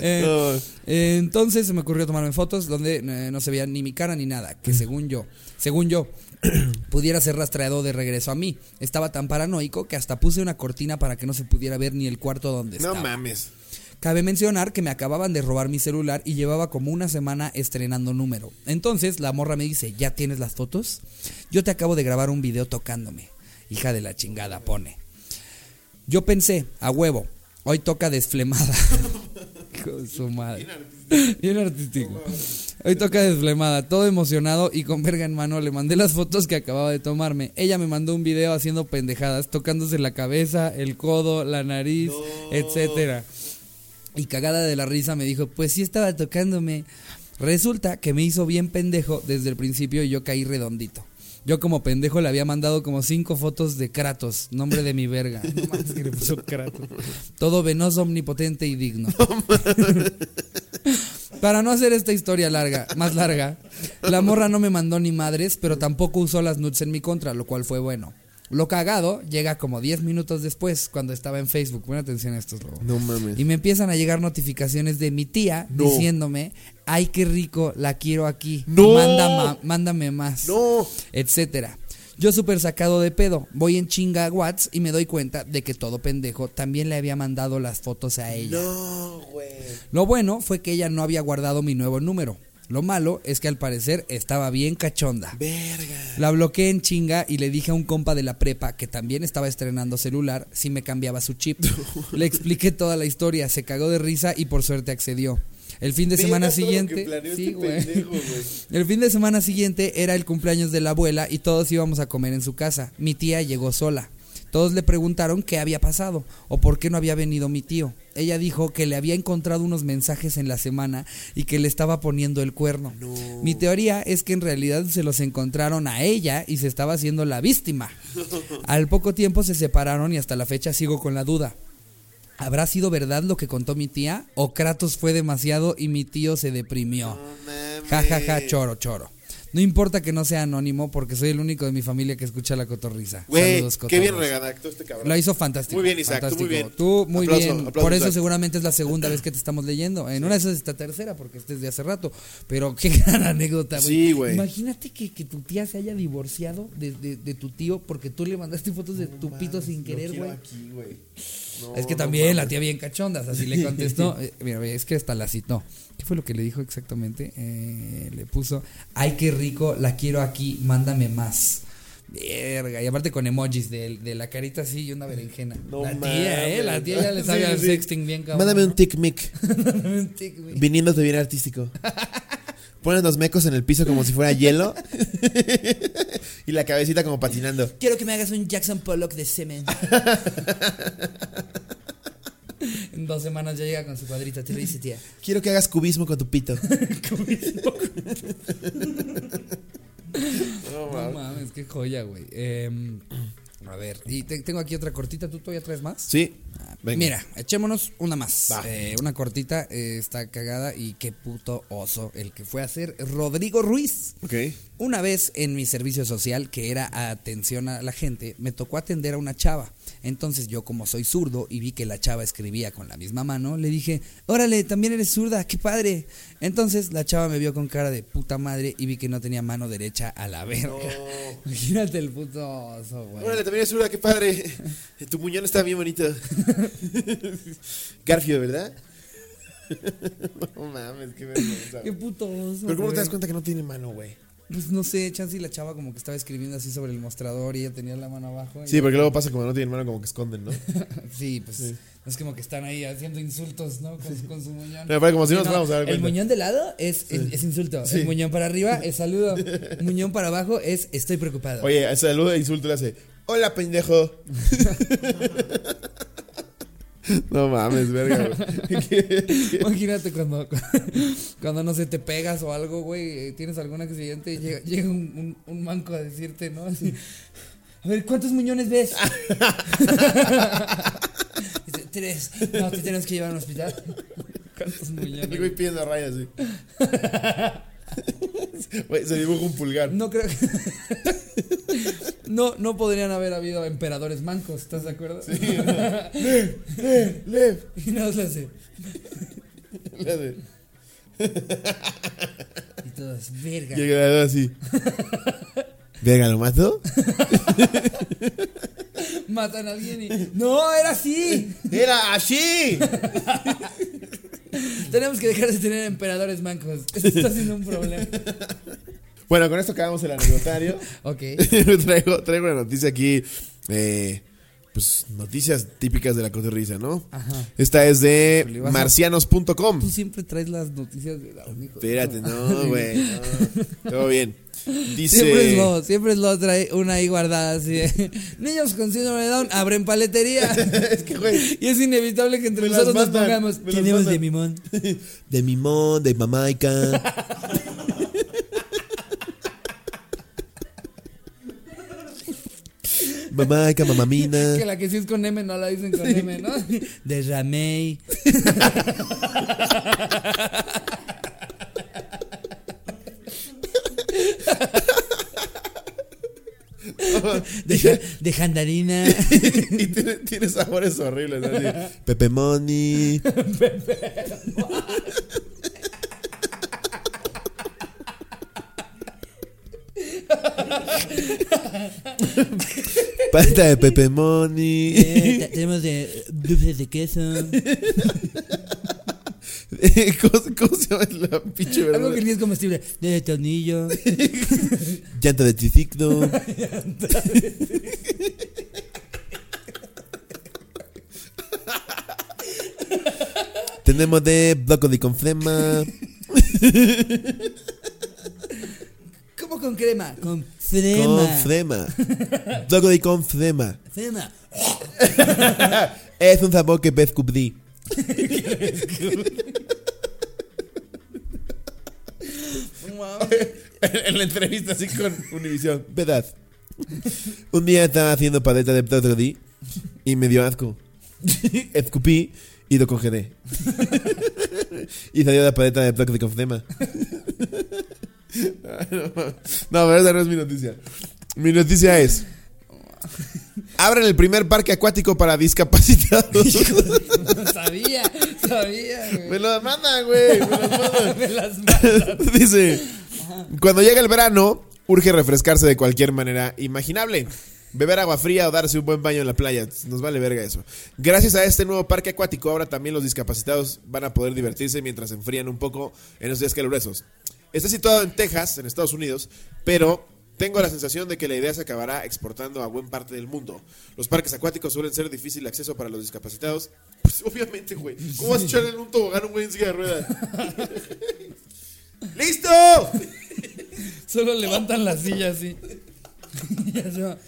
Eh, No. Eh, entonces se me ocurrió tomarme fotos donde eh, no se veía ni mi cara ni nada, que según yo, según yo, [clears throat] pudiera ser rastreado de regreso a mí. Estaba tan paranoico que hasta puse una cortina para que no se pudiera ver ni el cuarto donde No estaba. mames. Cabe mencionar que me acababan de robar mi celular y llevaba como una semana estrenando número. Entonces la morra me dice, ¿ya tienes las fotos? Yo te acabo de grabar un video tocándome. Hija de la chingada, pone. Yo pensé, a huevo, hoy toca desflemada. [laughs] De su madre. Bien artístico. Hoy toca desflemada, todo emocionado y con verga en mano le mandé las fotos que acababa de tomarme. Ella me mandó un video haciendo pendejadas, tocándose la cabeza, el codo, la nariz, etcétera. Y cagada de la risa me dijo, pues sí estaba tocándome. Resulta que me hizo bien pendejo desde el principio y yo caí redondito. Yo como pendejo le había mandado como cinco fotos de Kratos, nombre de mi verga. [laughs] No mames que le puso Kratos. Todo venoso, omnipotente y digno. Para no hacer esta historia larga, más larga, la morra no me mandó ni madres, pero tampoco usó las nudes en mi contra, lo cual fue bueno. Lo cagado llega como 10 minutos después, cuando estaba en Facebook. Pon atención a estos lobos. No mames. Y me empiezan a llegar notificaciones de mi tía No. diciéndome, ay, qué rico, la quiero aquí. No. Manda ma- mándame más. No. Etcétera. Yo súper sacado de pedo, voy en chinga a Whats y me doy cuenta de que todo pendejo también le había mandado las fotos a ella. No, güey. Lo bueno fue que ella no había guardado mi nuevo número. Lo malo es que al parecer estaba bien cachonda. Verga. La bloqueé en chinga y le dije a un compa de la prepa que también estaba estrenando celular si me cambiaba su chip. [laughs] Le expliqué toda la historia, se cagó de risa y por suerte accedió. El fin de semana siguiente, sí, este pendejo. [laughs] El fin de semana siguiente era el cumpleaños de la abuela y todos íbamos a comer en su casa. Mi tía llegó sola. Todos le preguntaron qué había pasado o por qué no había venido mi tío. Ella dijo que le había encontrado unos mensajes en la semana y que le estaba poniendo el cuerno. Mi teoría es que en realidad se los encontraron a ella y se estaba haciendo la víctima. [laughs] Al poco tiempo se separaron y hasta la fecha sigo con la duda. ¿Habrá sido verdad lo que contó mi tía? ¿O Kratos fue demasiado y mi tío se deprimió? Ja, ja, ja, choro, choro. No importa que no sea anónimo porque soy el único de mi familia que escucha la cotorriza. Güey, Saludos, qué bien redactó este cabrón. Lo hizo fantástico. Muy bien, Isaac, tú muy bien. Tú muy Aplauso, bien. aplauso, Por eso Isaac. seguramente es la segunda vez que te estamos leyendo. En una de esas es esta tercera porque este es de hace rato. Pero qué [laughs] gran anécdota, güey. Sí, güey. Imagínate que, que tu tía se haya divorciado de, de- de tu tío porque tú le mandaste fotos de tu pito sin querer, güey. aquí, güey. No, Es que no también la tía bien cachonda, o sea, así le [laughs] contestó. eh, mira, es que hasta la citó. ¿Qué fue lo que le dijo exactamente? Eh, le puso, ay, qué rico, la quiero aquí, mándame más. Verga, y aparte con emojis de, de la carita así y una berenjena. No la tía, mames. eh, la tía ya le [laughs] sabe Sí, al sí. sexting bien cabrón. Mándame un tic mic. [laughs] Mándame un tic, güey. Viniéndote bien artístico. Ponen los mecos en el piso como si fuera hielo. [laughs] y la cabecita como patinando. Quiero que me hagas un Jackson Pollock de semen. [laughs] en dos semanas ya llega con su cuadrita, te lo dice tía. Quiero que hagas cubismo con tu pito. [laughs] No mames, qué joya, güey. Em, a ver, y te- tengo aquí otra cortita. ¿Tú todavía traes más? Sí. Venga. Mira, echémonos una más. Eh, una cortita, eh, está cagada y qué puto oso el que fue a hacer Rodrigo Ruiz. Ok. Una vez en mi servicio social, que era atención a la gente, me tocó atender a una chava. Entonces yo como soy zurdo y vi que la chava escribía con la misma mano, le dije, órale, también eres zurda, qué padre. Entonces la chava me vio con cara de puta madre y vi que no tenía mano derecha a la verga. [laughs] Imagínate el puto oso, güey. Órale, también es qué padre. [laughs] Tu muñón está bien bonito. [laughs] Garfio, ¿verdad? [laughs] no mames, qué vergüenza. Qué puto oso. Pero ¿cómo te das cuenta que no tiene mano, güey? Pues no sé, chance y la chava como que estaba escribiendo así sobre el mostrador y ella tenía la mano abajo. Sí, porque luego pasa como no tienen mano, como que esconden, ¿no? Sí, pues es como que están ahí haciendo insultos, ¿no? Con, con su muñón. Pero para como si nos fuéramos a dar el muñón de lado es, es, es insulto. El muñón para arriba es saludo. muñón para abajo es estoy preocupado. Oye, ese saludo e insulto le hace: Hola, pendejo. [laughs] no mames, verga, güey. Imagínate cuando, cuando no sé, te pegas o algo, güey, eh, tienes algún accidente y llega, llega un, un, un manco a decirte, ¿no? Así, a ver, ¿cuántos muñones ves? [laughs] Dice, tres. No, te tenemos que llevar a un hospital. [laughs] ¿Cuántos muñones? güey pidiendo rayas. Se dibuja un pulgar. No creo que. [laughs] No, no podrían haber habido emperadores mancos, ¿estás de acuerdo? Sí. [laughs] Lev. Y nada más le hace. Le hace. Y todos, verga. Y el así. Verga, ¿lo mató? [laughs] Matan a alguien y. ¡No, era así! ¡Era así! [laughs] Tenemos que dejar de tener emperadores mancos. Esto está siendo un problema. [laughs] Bueno, con esto acabamos el anecdotario. [laughs] Ok. traigo, traigo una noticia aquí. eh, pues, noticias típicas de la cotorriza, ¿no? Ajá. Esta es de marcianos.com. Tú siempre traes las noticias de la. Espérate, no, güey. no. Todo bien. Dice. Siempre es lo, siempre es lo trae una ahí guardada así de, Niños con síndrome de Down abren paletería. [laughs] Es que, güey. y es inevitable que entre nosotros nos pongamos. Tenemos [laughs] de mimón. De Mimón, de Mamaica. Mamaica, [laughs] mamamina. Que la que sí es con M no la dicen con M, ¿no? De Ramey. [laughs] De, ja- de Jandarina. [laughs] y tiene, tiene sabores horribles. Así, Pepe Money. [laughs] Pasta de Pepe Money. Eh, te- tenemos de dulces de queso. [laughs] ¿Cómo, cómo se llama la pinche Algo verdura? que ni es comestible. De tornillo. [laughs] [laughs] Llanta de triciclo. Tenemos de brócoli con flema. ¿Cómo con crema? Con Con frema. flema. Brócoli con flema. Frema. Es un sabor que descubrí. [laughs] en la entrevista así con Univision. Verdad. Un día estaba haciendo paleta de brócoli y me dio asco. Escupí y lo congelé. y salió la paleta de brócoli con flema. no, pero esa no es mi noticia. Mi noticia es... Abren el primer parque acuático para discapacitados. [laughs] [laughs] sabía, sabía, Me güey. lo mandan, güey. Me los mandan. Me las manda. Dice, cuando llega el verano, urge refrescarse de cualquier manera imaginable. Beber agua fría o darse un buen baño en la playa. Nos vale verga eso. Gracias a este nuevo parque acuático, ahora también los discapacitados van a poder divertirse mientras se enfrían un poco en los días calurosos. Está situado en Texas, en Estados Unidos, pero tengo la sensación de que la idea se acabará exportando a buena parte del mundo. Los parques acuáticos suelen ser difícil acceso para los discapacitados. Pues obviamente, güey. ¿Cómo vas a echar en un tobogán un güey en silla de ruedas? [laughs] ¡Listo! Solo levantan la silla así. [laughs] Ya se va.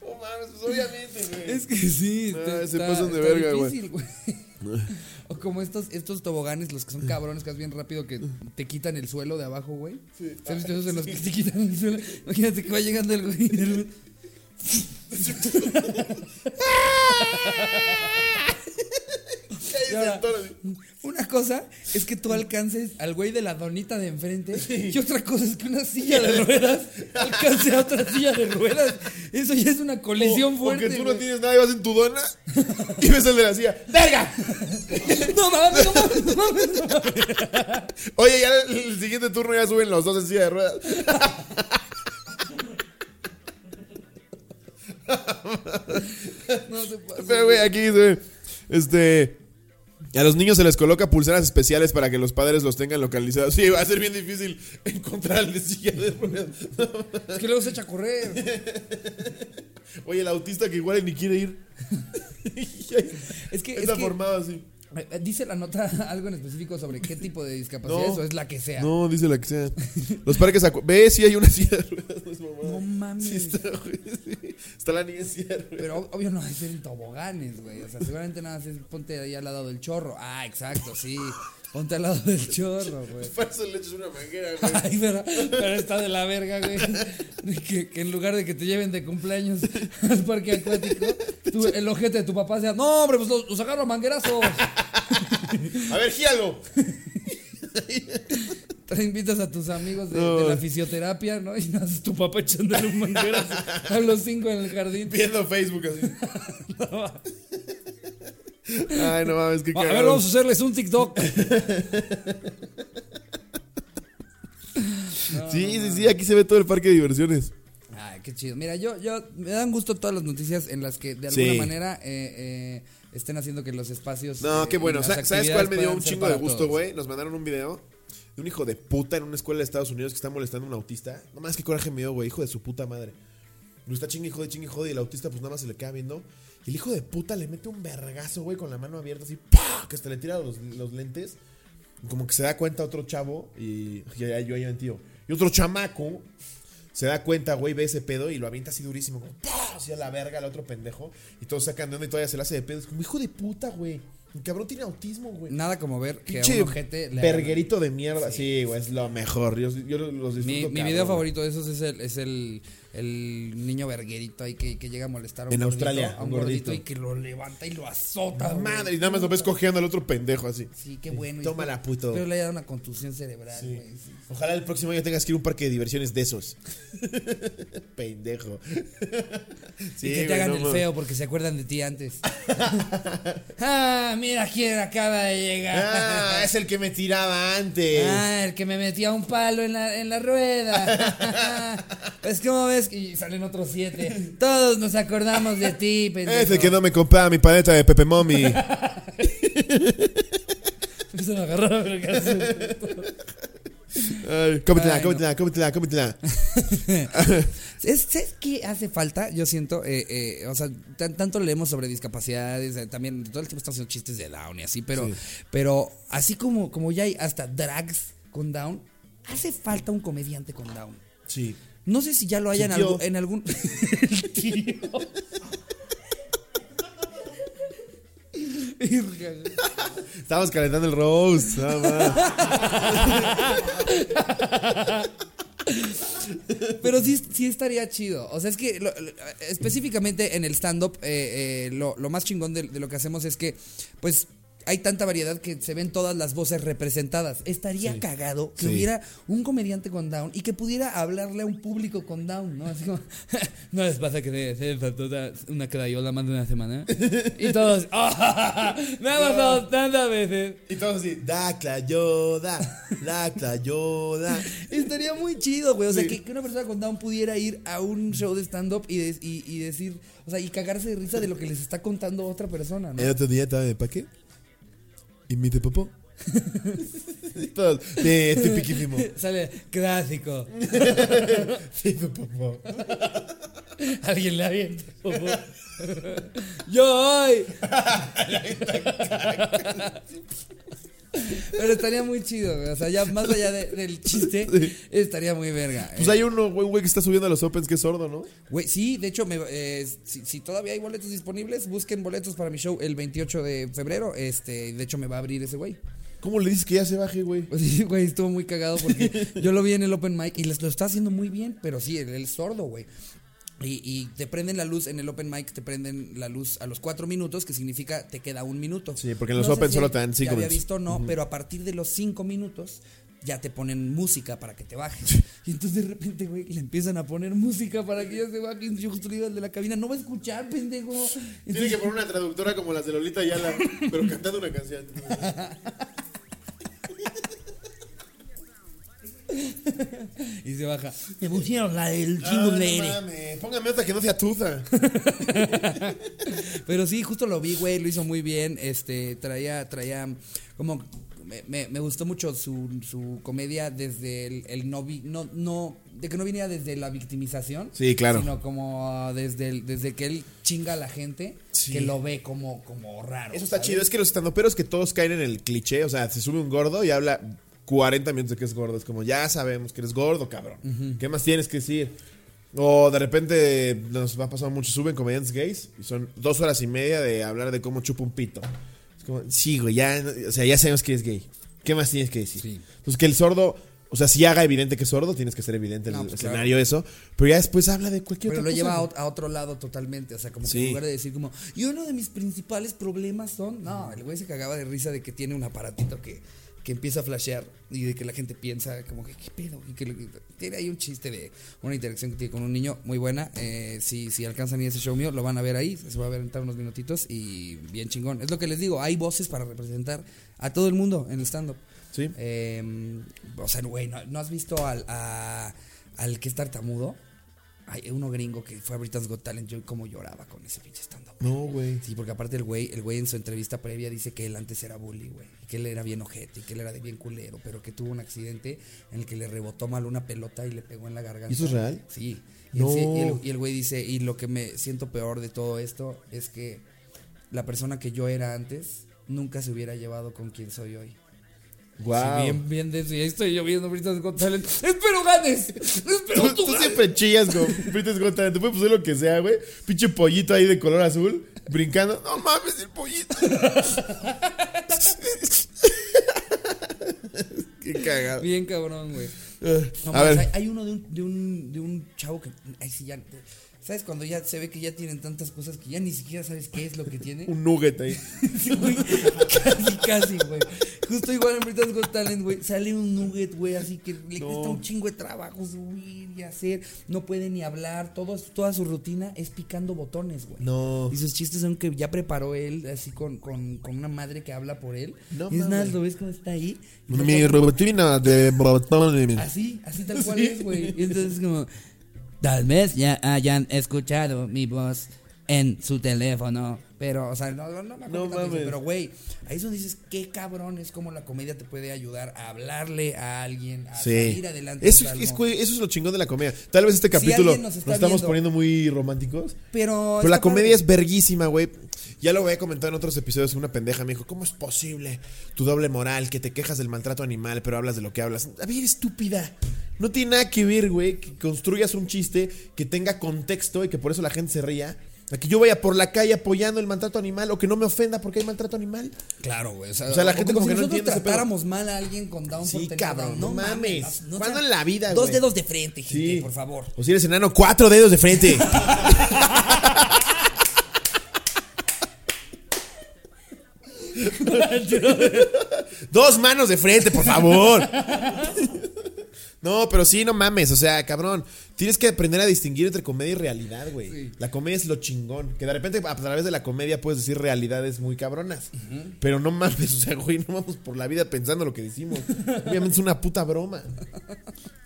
No mames, pues obviamente, güey. Es que sí. No, se pasan de verga, güey. [laughs] O como estos, estos toboganes, los que son cabrones, que vas bien rápido, que te quitan el suelo de abajo, güey. ¿Sabes visto esos en los que te quitan el suelo? Imagínate que va llegando el güey. [laughs] [laughs] [laughs] y de repente- Y ahora, una cosa es que tú alcances al güey de la donita de enfrente y otra cosa es que una silla de ruedas alcance a otra silla de ruedas. Eso ya es una colisión fuerte. Porque tú no güey. tienes nada y vas en tu dona y ves el de la silla. ¡Verga! [laughs] No mames, no mames, no mames, no mames. Oye, ya el, el siguiente turno ya suben los dos en silla de ruedas. [laughs] No se puede. Pero, güey, aquí Este. A los niños se les coloca pulseras especiales para que los padres los tengan localizados. [laughs] Sí, va a ser bien difícil encontrar el de silla [laughs] de ruedas. Es que luego se echa a correr. Oye, el autista que igual ni quiere ir. [laughs] Es que, es Está que formado así. Eh, dice la nota [laughs] algo en específico sobre qué tipo de discapacidad No. es o es la que sea. No, dice la que sea. Los parques Ve, si hay una [laughs] silla de ruedas. No, es mamada. No mames. Sí está, güey, sí. Está la niña en silla de ruedas. Pero ob- obvio no ser en toboganes, güey. O sea, seguramente nada más es ponte ahí al lado del chorro. Ah, exacto, sí. Ponte al lado del chorro, [laughs] güey. Para eso le echas una manguera, [laughs] güey. Ay, pero, pero está de la verga, güey. Que, que en lugar de que te lleven de cumpleaños [laughs] al parque acuático, tú- el ojete de tu papá sea, no, hombre, pues los, los agarro a manguerazos. A ver, gíalo. Te invitas a tus amigos de, No. de la fisioterapia, ¿no? Y naces tu papá echándole un manguerazo a los cinco en el jardín. Viendo Facebook así. Ay, no mames, qué A ver, vamos a hacerles un TikTok. [laughs] Sí, sí, sí, aquí se ve todo el parque de diversiones. Ay, qué chido. Mira, yo, yo me dan gusto todas las noticias en las que de alguna Sí. manera eh, eh, estén haciendo que los espacios. No, eh, qué bueno. ¿Sabes cuál me dio un chingo de gusto, güey? Nos mandaron un video de un hijo de puta en una escuela de Estados Unidos que está molestando a un autista. No más que coraje me dio, güey, hijo de su puta madre. Lo está chingue, jode, chingue, jode, y el autista pues nada más se le queda viendo. El hijo de puta le mete un vergazo, güey, con la mano abierta así, ¡pah! que hasta le tira los, los lentes. Como que se da cuenta otro chavo y ya, yo ya tío. Y otro chamaco se da cuenta, güey, ve ese pedo y lo avienta así durísimo, como ¡pah! así a la verga al otro pendejo. Y todos sacan de onda y todavía se le hace de pedo. Es como, hijo de puta, güey. El cabrón tiene autismo, güey. Nada como ver que a un ojete le verguerito de mierda. Sí, güey, es lo mejor. Yo, yo los disfruto. Mi, video favorito de esos es el, es el, el niño verguerito ahí que, que llega a molestar a un En gordito, Australia, a un un gordito, gordito. y que lo levanta y lo azota. Madre, y nada más lo ves cojeando al otro pendejo así. Sí, qué bueno. Tómala, puto. Espero le haya dado una contusión cerebral, Sí. güey. sí. Ojalá el próximo año tengas que ir a un parque de diversiones de esos. [laughs] Pendejo. [laughs] Sí, y que te hagan no el feo porque se acuerdan de ti antes. [laughs] ah, mira quién acaba de llegar. Ah, es el que me tiraba antes. Ah, el que me metía un palo en la, en la rueda. pues, ¿cómo ves? Y salen otros siete. [laughs] Todos nos acordamos de ti, pendejo. es el que no me compraba mi paleta de Pepe Mommy. [laughs] [laughs] Se me agarraron, pero. Ay, cómetela, Ay, no. cómetela, cómetela, cómetela. ¿Es, ¿Sabes qué hace falta? Yo siento, eh, eh, o sea, tan- tanto leemos sobre discapacidades, eh, también todo el tiempo estamos haciendo chistes de Down y así, pero, Sí. pero así como, como ya hay hasta drags con Down, hace falta un comediante con Down. Sí. No sé si ya lo hay en, algún, en algún. El tío. Estamos calentando el roast. nada más. Pero sí, sí estaría chido. O sea, es que lo- lo- específicamente en el stand-up, eh, eh, lo, lo más chingón de, de lo que hacemos es que, pues, hay tanta variedad que se ven todas las voces representadas. Estaría cagado que Sí. hubiera un comediante con Down y que pudiera hablarle a un público con Down, ¿no? Así como, [laughs] ¿no les pasa que se, faltó una- crayola más de una semana? Y todos. ¡Me ha pasado tantas veces! Y todos así, da clayoda, da clayoda. [laughs] Estaría muy chido, güey. O sea, Sí. que, que una persona con Down pudiera ir a un show de stand-up y, de- y, y decir, o sea, y cagarse de risa de lo que les está contando otra persona, ¿no? El otro día estaba de paque y me dice popó. [laughs] Todos, sí, estoy piquísimo. Sale clásico. [laughs] Sí, popó. Alguien le avienta. popó. Yo hoy. [laughs] Pero estaría muy chido, güey. O sea, ya más allá de- del chiste, Sí. estaría muy verga. Pues Eh, hay uno, güey, güey, que está subiendo a los Opens que es sordo, ¿no? Güey, sí, de hecho, me, eh, si, si todavía hay boletos disponibles, busquen boletos para mi show el 28 de febrero. Este, de hecho, me va a abrir ese güey. ¿Cómo le dices que ya se baje, güey? Pues [laughs] sí, güey, estuvo muy cagado porque yo lo vi en el open mic y les lo está haciendo muy bien, pero sí, él es sordo, güey. Y, y te prenden la luz en el open mic, te prenden la luz a los cuatro minutos, que significa te queda un minuto. Sí, porque en los No open si solo te dan cinco ya había minutos. visto o no, pero a partir de los cinco minutos ya te ponen música para que te bajes. Y entonces de repente, güey, le empiezan a poner música para que ya se baje. Yo justo le digo al de la cabina, no va a escuchar, pendejo. Tiene Entonces- que poner una traductora como las de Lolita Yala, pero cantando una canción. [laughs] [laughs] y se baja. Me pusieron la del Ah, chingo no leire. mames, póngame otra que no sea tuza. [laughs] Pero sí, justo lo vi, güey, lo hizo muy bien. Este, traía, traía como me, me- me gustó mucho su, su comedia desde el, el no, vi- no, no, de que no viniera desde la victimización. Sí, claro. Sino como desde, el- desde que él chinga a la gente, Sí. que lo ve como, como raro. Eso está ¿sabes? chido. Es que los estandoperos que todos caen en el cliché. O sea, se sube un gordo y habla 40 minutos de que es gordo. Es como, ya sabemos que eres gordo, cabrón. ¿Qué más tienes que decir? O de repente nos va pasando mucho. Suben comediantes gays y son dos horas y media de hablar de cómo chupa un pito. Es como, sí, güey, ya, o sea, ya sabemos que es gay. ¿Qué más tienes que decir? Sí. Entonces, que el sordo. O sea, si haga evidente que es sordo, tienes que ser evidente No, el pues, escenario, eso. Pero ya después habla de cualquier Pero otra lo cosa. lleva a, otro lado totalmente. O sea, como que Sí. en lugar de decir como, y uno de mis principales problemas son. No, el güey se cagaba de risa de que tiene un aparatito que, que empieza a flashear y de que la gente piensa como que, ¿qué pedo? Y que tiene ahí un chiste de una interacción que tiene con un niño muy buena. Eh, si, si alcanzan a ir ese show mío, lo van a ver ahí. Se va a ver en unos minutitos y bien chingón. Es lo que les digo, hay voces para representar a todo el mundo en el stand-up. Sí. Eh, o sea, güey, ¿no, no has visto al, a- al que es tartamudo? Hay uno gringo que fue a Britain's Got Talent, yo como lloraba con ese pinche stand-up. No, güey. Sí, porque aparte el güey, el güey en su entrevista previa dice que él antes era bully, güey. Que él era bien ojete y que él era de bien culero, pero que tuvo un accidente en el que le rebotó mal una pelota y le pegó en la garganta. ¿Y eso es real? Sí. Y, No. el- y el güey dice, y lo que me siento peor de todo esto es que la persona que yo era antes nunca se hubiera llevado con quien soy hoy. Wow. Sí, bien, bien de eso. Y ahí estoy yo viendo Britain's Got Talent. ¡Espero ganes! ¡Espero Tú, tú ganes! siempre chillas con Britain's Got Talent. Te puedes poner lo que sea, güey. Pinche pollito ahí de color azul, brincando. No mames, el pollito. [laughs] Qué cagado. Bien cabrón, güey. Eh, No, a ver. hay, hay uno de un, de, un, de un chavo que. Ay, sí, ya. ¿Sabes? Cuando ya se ve que ya tienen tantas cosas que ya ni siquiera sabes qué es lo que tiene. Un nugget ahí. [laughs] Sí, güey, casi, casi, güey. Justo igual en Britain's Got Talent, güey. Sale un nugget, güey, así que le No. cuesta un chingo de trabajo subir y hacer. No puede ni hablar. Todo, toda su rutina es picando botones, güey. No. Y sus chistes son que ya preparó él, así con, con, con una madre que habla por él. No y es nada, lo ves cómo está ahí. Mi rutina de botones. Así, así tal [laughs] cual es, güey. Y entonces como, tal vez ya hayan escuchado mi voz en su teléfono. Pero, o sea, no, no, no me acuerdo No mames. Pero, güey, ahí es donde dices, qué cabrón es como la comedia te puede ayudar a hablarle a alguien, a Sí. salir adelante. Eso es, eso es lo chingón de la comedia. Tal vez este Si capítulo alguien nos, estamos viendo- poniendo muy románticos. Pero, Pero la comedia es verguísima, güey. Ya lo había comentado en otros episodios. Una pendeja me dijo: ¿Cómo es posible tu doble moral que te quejas del maltrato animal, pero hablas de lo que hablas? A ver, estúpida. No tiene nada que ver, güey, que construyas un chiste que tenga contexto y que por eso la gente se ría. A que yo vaya por la calle apoyando el maltrato animal o que no me ofenda porque hay maltrato animal. Claro, güey. O sea, O sea, la gente como como si que no nosotros entiende ese tratáramos mal a alguien con Down Sí, por cabrón, no mames. no ¿Cuándo en la vida, Dos güey? dedos de frente, gente, Sí. por favor. O si eres enano, cuatro dedos de frente. [laughs] [laughs] Dos manos de frente, por favor. [laughs] No, pero sí, no mames. O sea, cabrón. Tienes que aprender a distinguir entre comedia y realidad, güey. Sí. La comedia es lo chingón. Que de repente a través de la comedia puedes decir realidades muy cabronas. Pero no mames, [laughs] o sea, güey, no vamos por la vida pensando lo que decimos. Obviamente es una puta broma.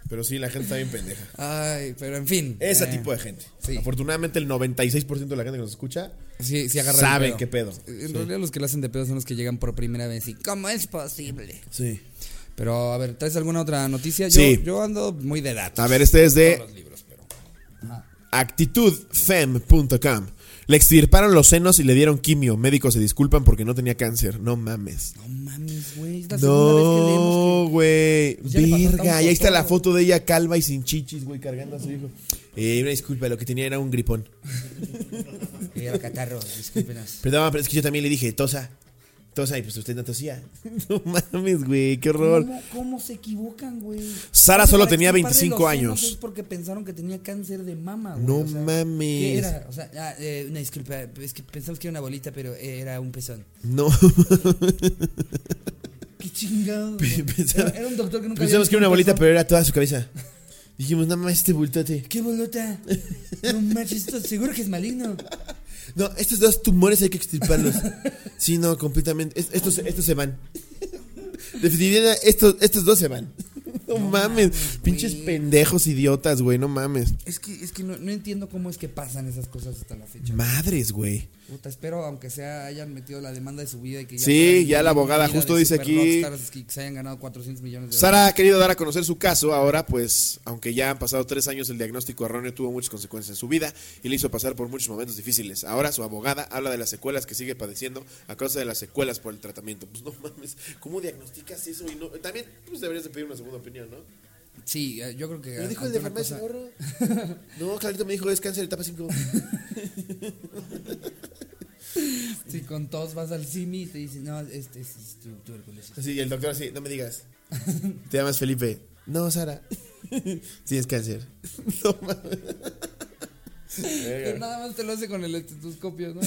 Pero sí, la gente está bien pendeja. Ay, pero en fin. Ese eh, tipo de gente. sí. Afortunadamente el 96% de la gente que nos escucha Sí, sí agarran saben qué pedo. En Sí. realidad los que lo hacen de pedo son los que llegan por primera vez y ¿cómo es posible? Sí. Pero a ver, ¿traes alguna otra noticia? Yo, Sí. yo ando muy de datos. A ver, este es de libros, pero. actitudfem.com. Le extirparon los senos y le dieron quimio. Médicos se disculpan porque no tenía cáncer. No mames. No mames, güey. Que No, güey. Ya le pasó a Virga. Tom Y ahí está la foto de ella calva y sin chichis, güey, cargando a su hijo. Eh, una disculpa, lo que tenía era un gripón. [laughs] que. Era catarro, discúlpenos. Perdón, pero es que yo también le dije, tosa. Tosa, y pues usted no tosía. [laughs] No mames, güey, qué horror. ¿Cómo, cómo se equivocan, güey? Sara solo tenía extirparle 25 los años. Es porque pensaron que tenía cáncer de mama, güey. No o sea, mames. ¿Qué era? O sea, ah, eh, una disculpa, es que pensamos que era una bolita, pero era un pezón. No. Qué chingado. güey. Pensaba- Era, un doctor que nunca Pensamos que era una bolita, pero era toda su cabeza. Dijimos, nada más este bultote. ¿Qué bolota? [laughs] No manches, esto seguro que es maligno. No, estos dos tumores hay que extirparlos. [laughs] Sí, no, completamente. Es- Estos, estos se van. Definitivamente, estos, estos dos se van. No, mames. Pinches güey. pendejos idiotas, güey. No mames. Es que, es que no, no entiendo cómo es que pasan esas cosas hasta la fecha. Madres, güey. Puta, espero, aunque sea, hayan metido la demanda de su vida y que ya. Sí, ya la abogada justo dice aquí- Que se hayan ganado 400 millones de Sara ha querido dar a conocer su caso. Ahora, pues, aunque ya han pasado tres años, el diagnóstico erróneo tuvo muchas consecuencias en su vida y le hizo pasar por muchos momentos difíciles. Ahora, su abogada habla de las secuelas que sigue padeciendo a causa de las secuelas por el tratamiento. Pues no mames, ¿cómo diagnosticas eso? Y no, también, pues deberías de pedir una segunda opinión, ¿no? Sí, eh, yo creo que. ¿Me dijo el de farmacia? [laughs] No, Clarito me dijo, es cáncer etapa 5. Si con tos vas al CIMI y te dicen, no, este es, es tu tuberculosis. Así, y el doctor así, no me digas. Te llamas Felipe. No, Sara. Tienes cáncer. [laughs] No mames. Pero nada más te lo hace con el estetoscopio, ¿no?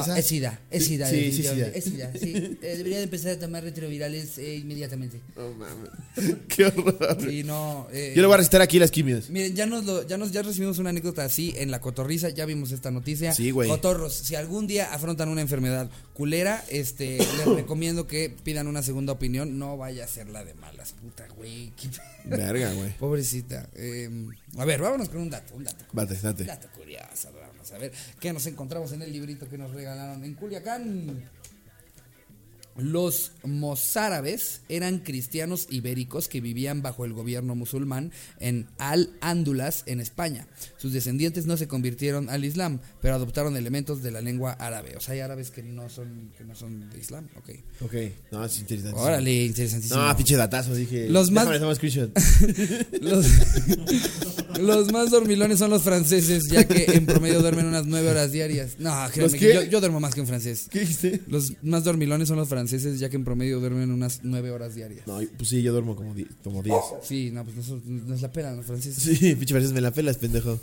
Es SIDA, es Sí, SIDA. sí, sí, SIDA. Es SIDA, sí. Eh, debería de empezar a tomar retrovirales eh, inmediatamente. No mames. [laughs] Qué horror. Y no. eh, Yo le voy a recitar aquí las quimias. Miren, ya nos, lo, ya nos ya recibimos una anécdota así en la cotorriza, ya vimos esta noticia. Sí, güey. Cotorros, si algún día afrontan una enfermedad culera, este, [coughs] les recomiendo que pidan una segunda opinión. No vaya a ser la de malas, puta, güey. qué- Verga, güey. Pobrecita. Eh, a ver, vámonos con un dato, un dato. Vate, date. Dato curioso, vamos a ver qué nos encontramos en el librito que nos regalaron en Culiacán. Los mozárabes eran cristianos ibéricos que vivían bajo el gobierno musulmán en Al-Ándulas, en España. Sus descendientes no se convirtieron al Islam, pero adoptaron elementos de la lengua árabe. O sea, hay árabes que no son, que no son de Islam. Ok. Ok. No, es interesante. Órale, interesantísimo. No, pinche datazo, dije. Los más-. [laughs] Los, [laughs] los más dormilones son los franceses, ya que en promedio duermen unas nueve horas diarias. No, créanme, que yo, yo duermo más que un francés. ¿Qué dijiste? Los más dormilones son los franceses, ya que en promedio duermen unas nueve horas diarias. No, pues sí, yo duermo como 10. Como 10. Sí, no, pues no, son- no es la pena los franceses. Sí, [laughs] pinche veces me la pelas, pendejo.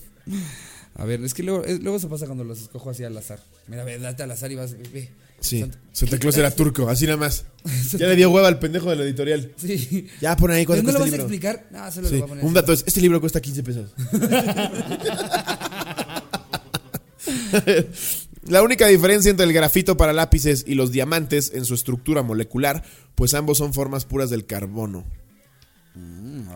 A ver, es que luego, es- luego eso pasa cuando los escojo así al azar. Mira, ve, date al azar y vas. ve. Sí. Santa- Santa Claus era turco, así nada más. [laughs] Ya le dio hueva al pendejo de la editorial. Sí. Ya pon ahí ¿Pero cuánto no lo cuesta vas el a libro. explicar? No, solo Sí, lo voy a poner. Un dato es, este libro cuesta 15 pesos. [laughs] La única diferencia entre el grafito para lápices y los diamantes en su estructura molecular, pues ambos son formas puras del carbono.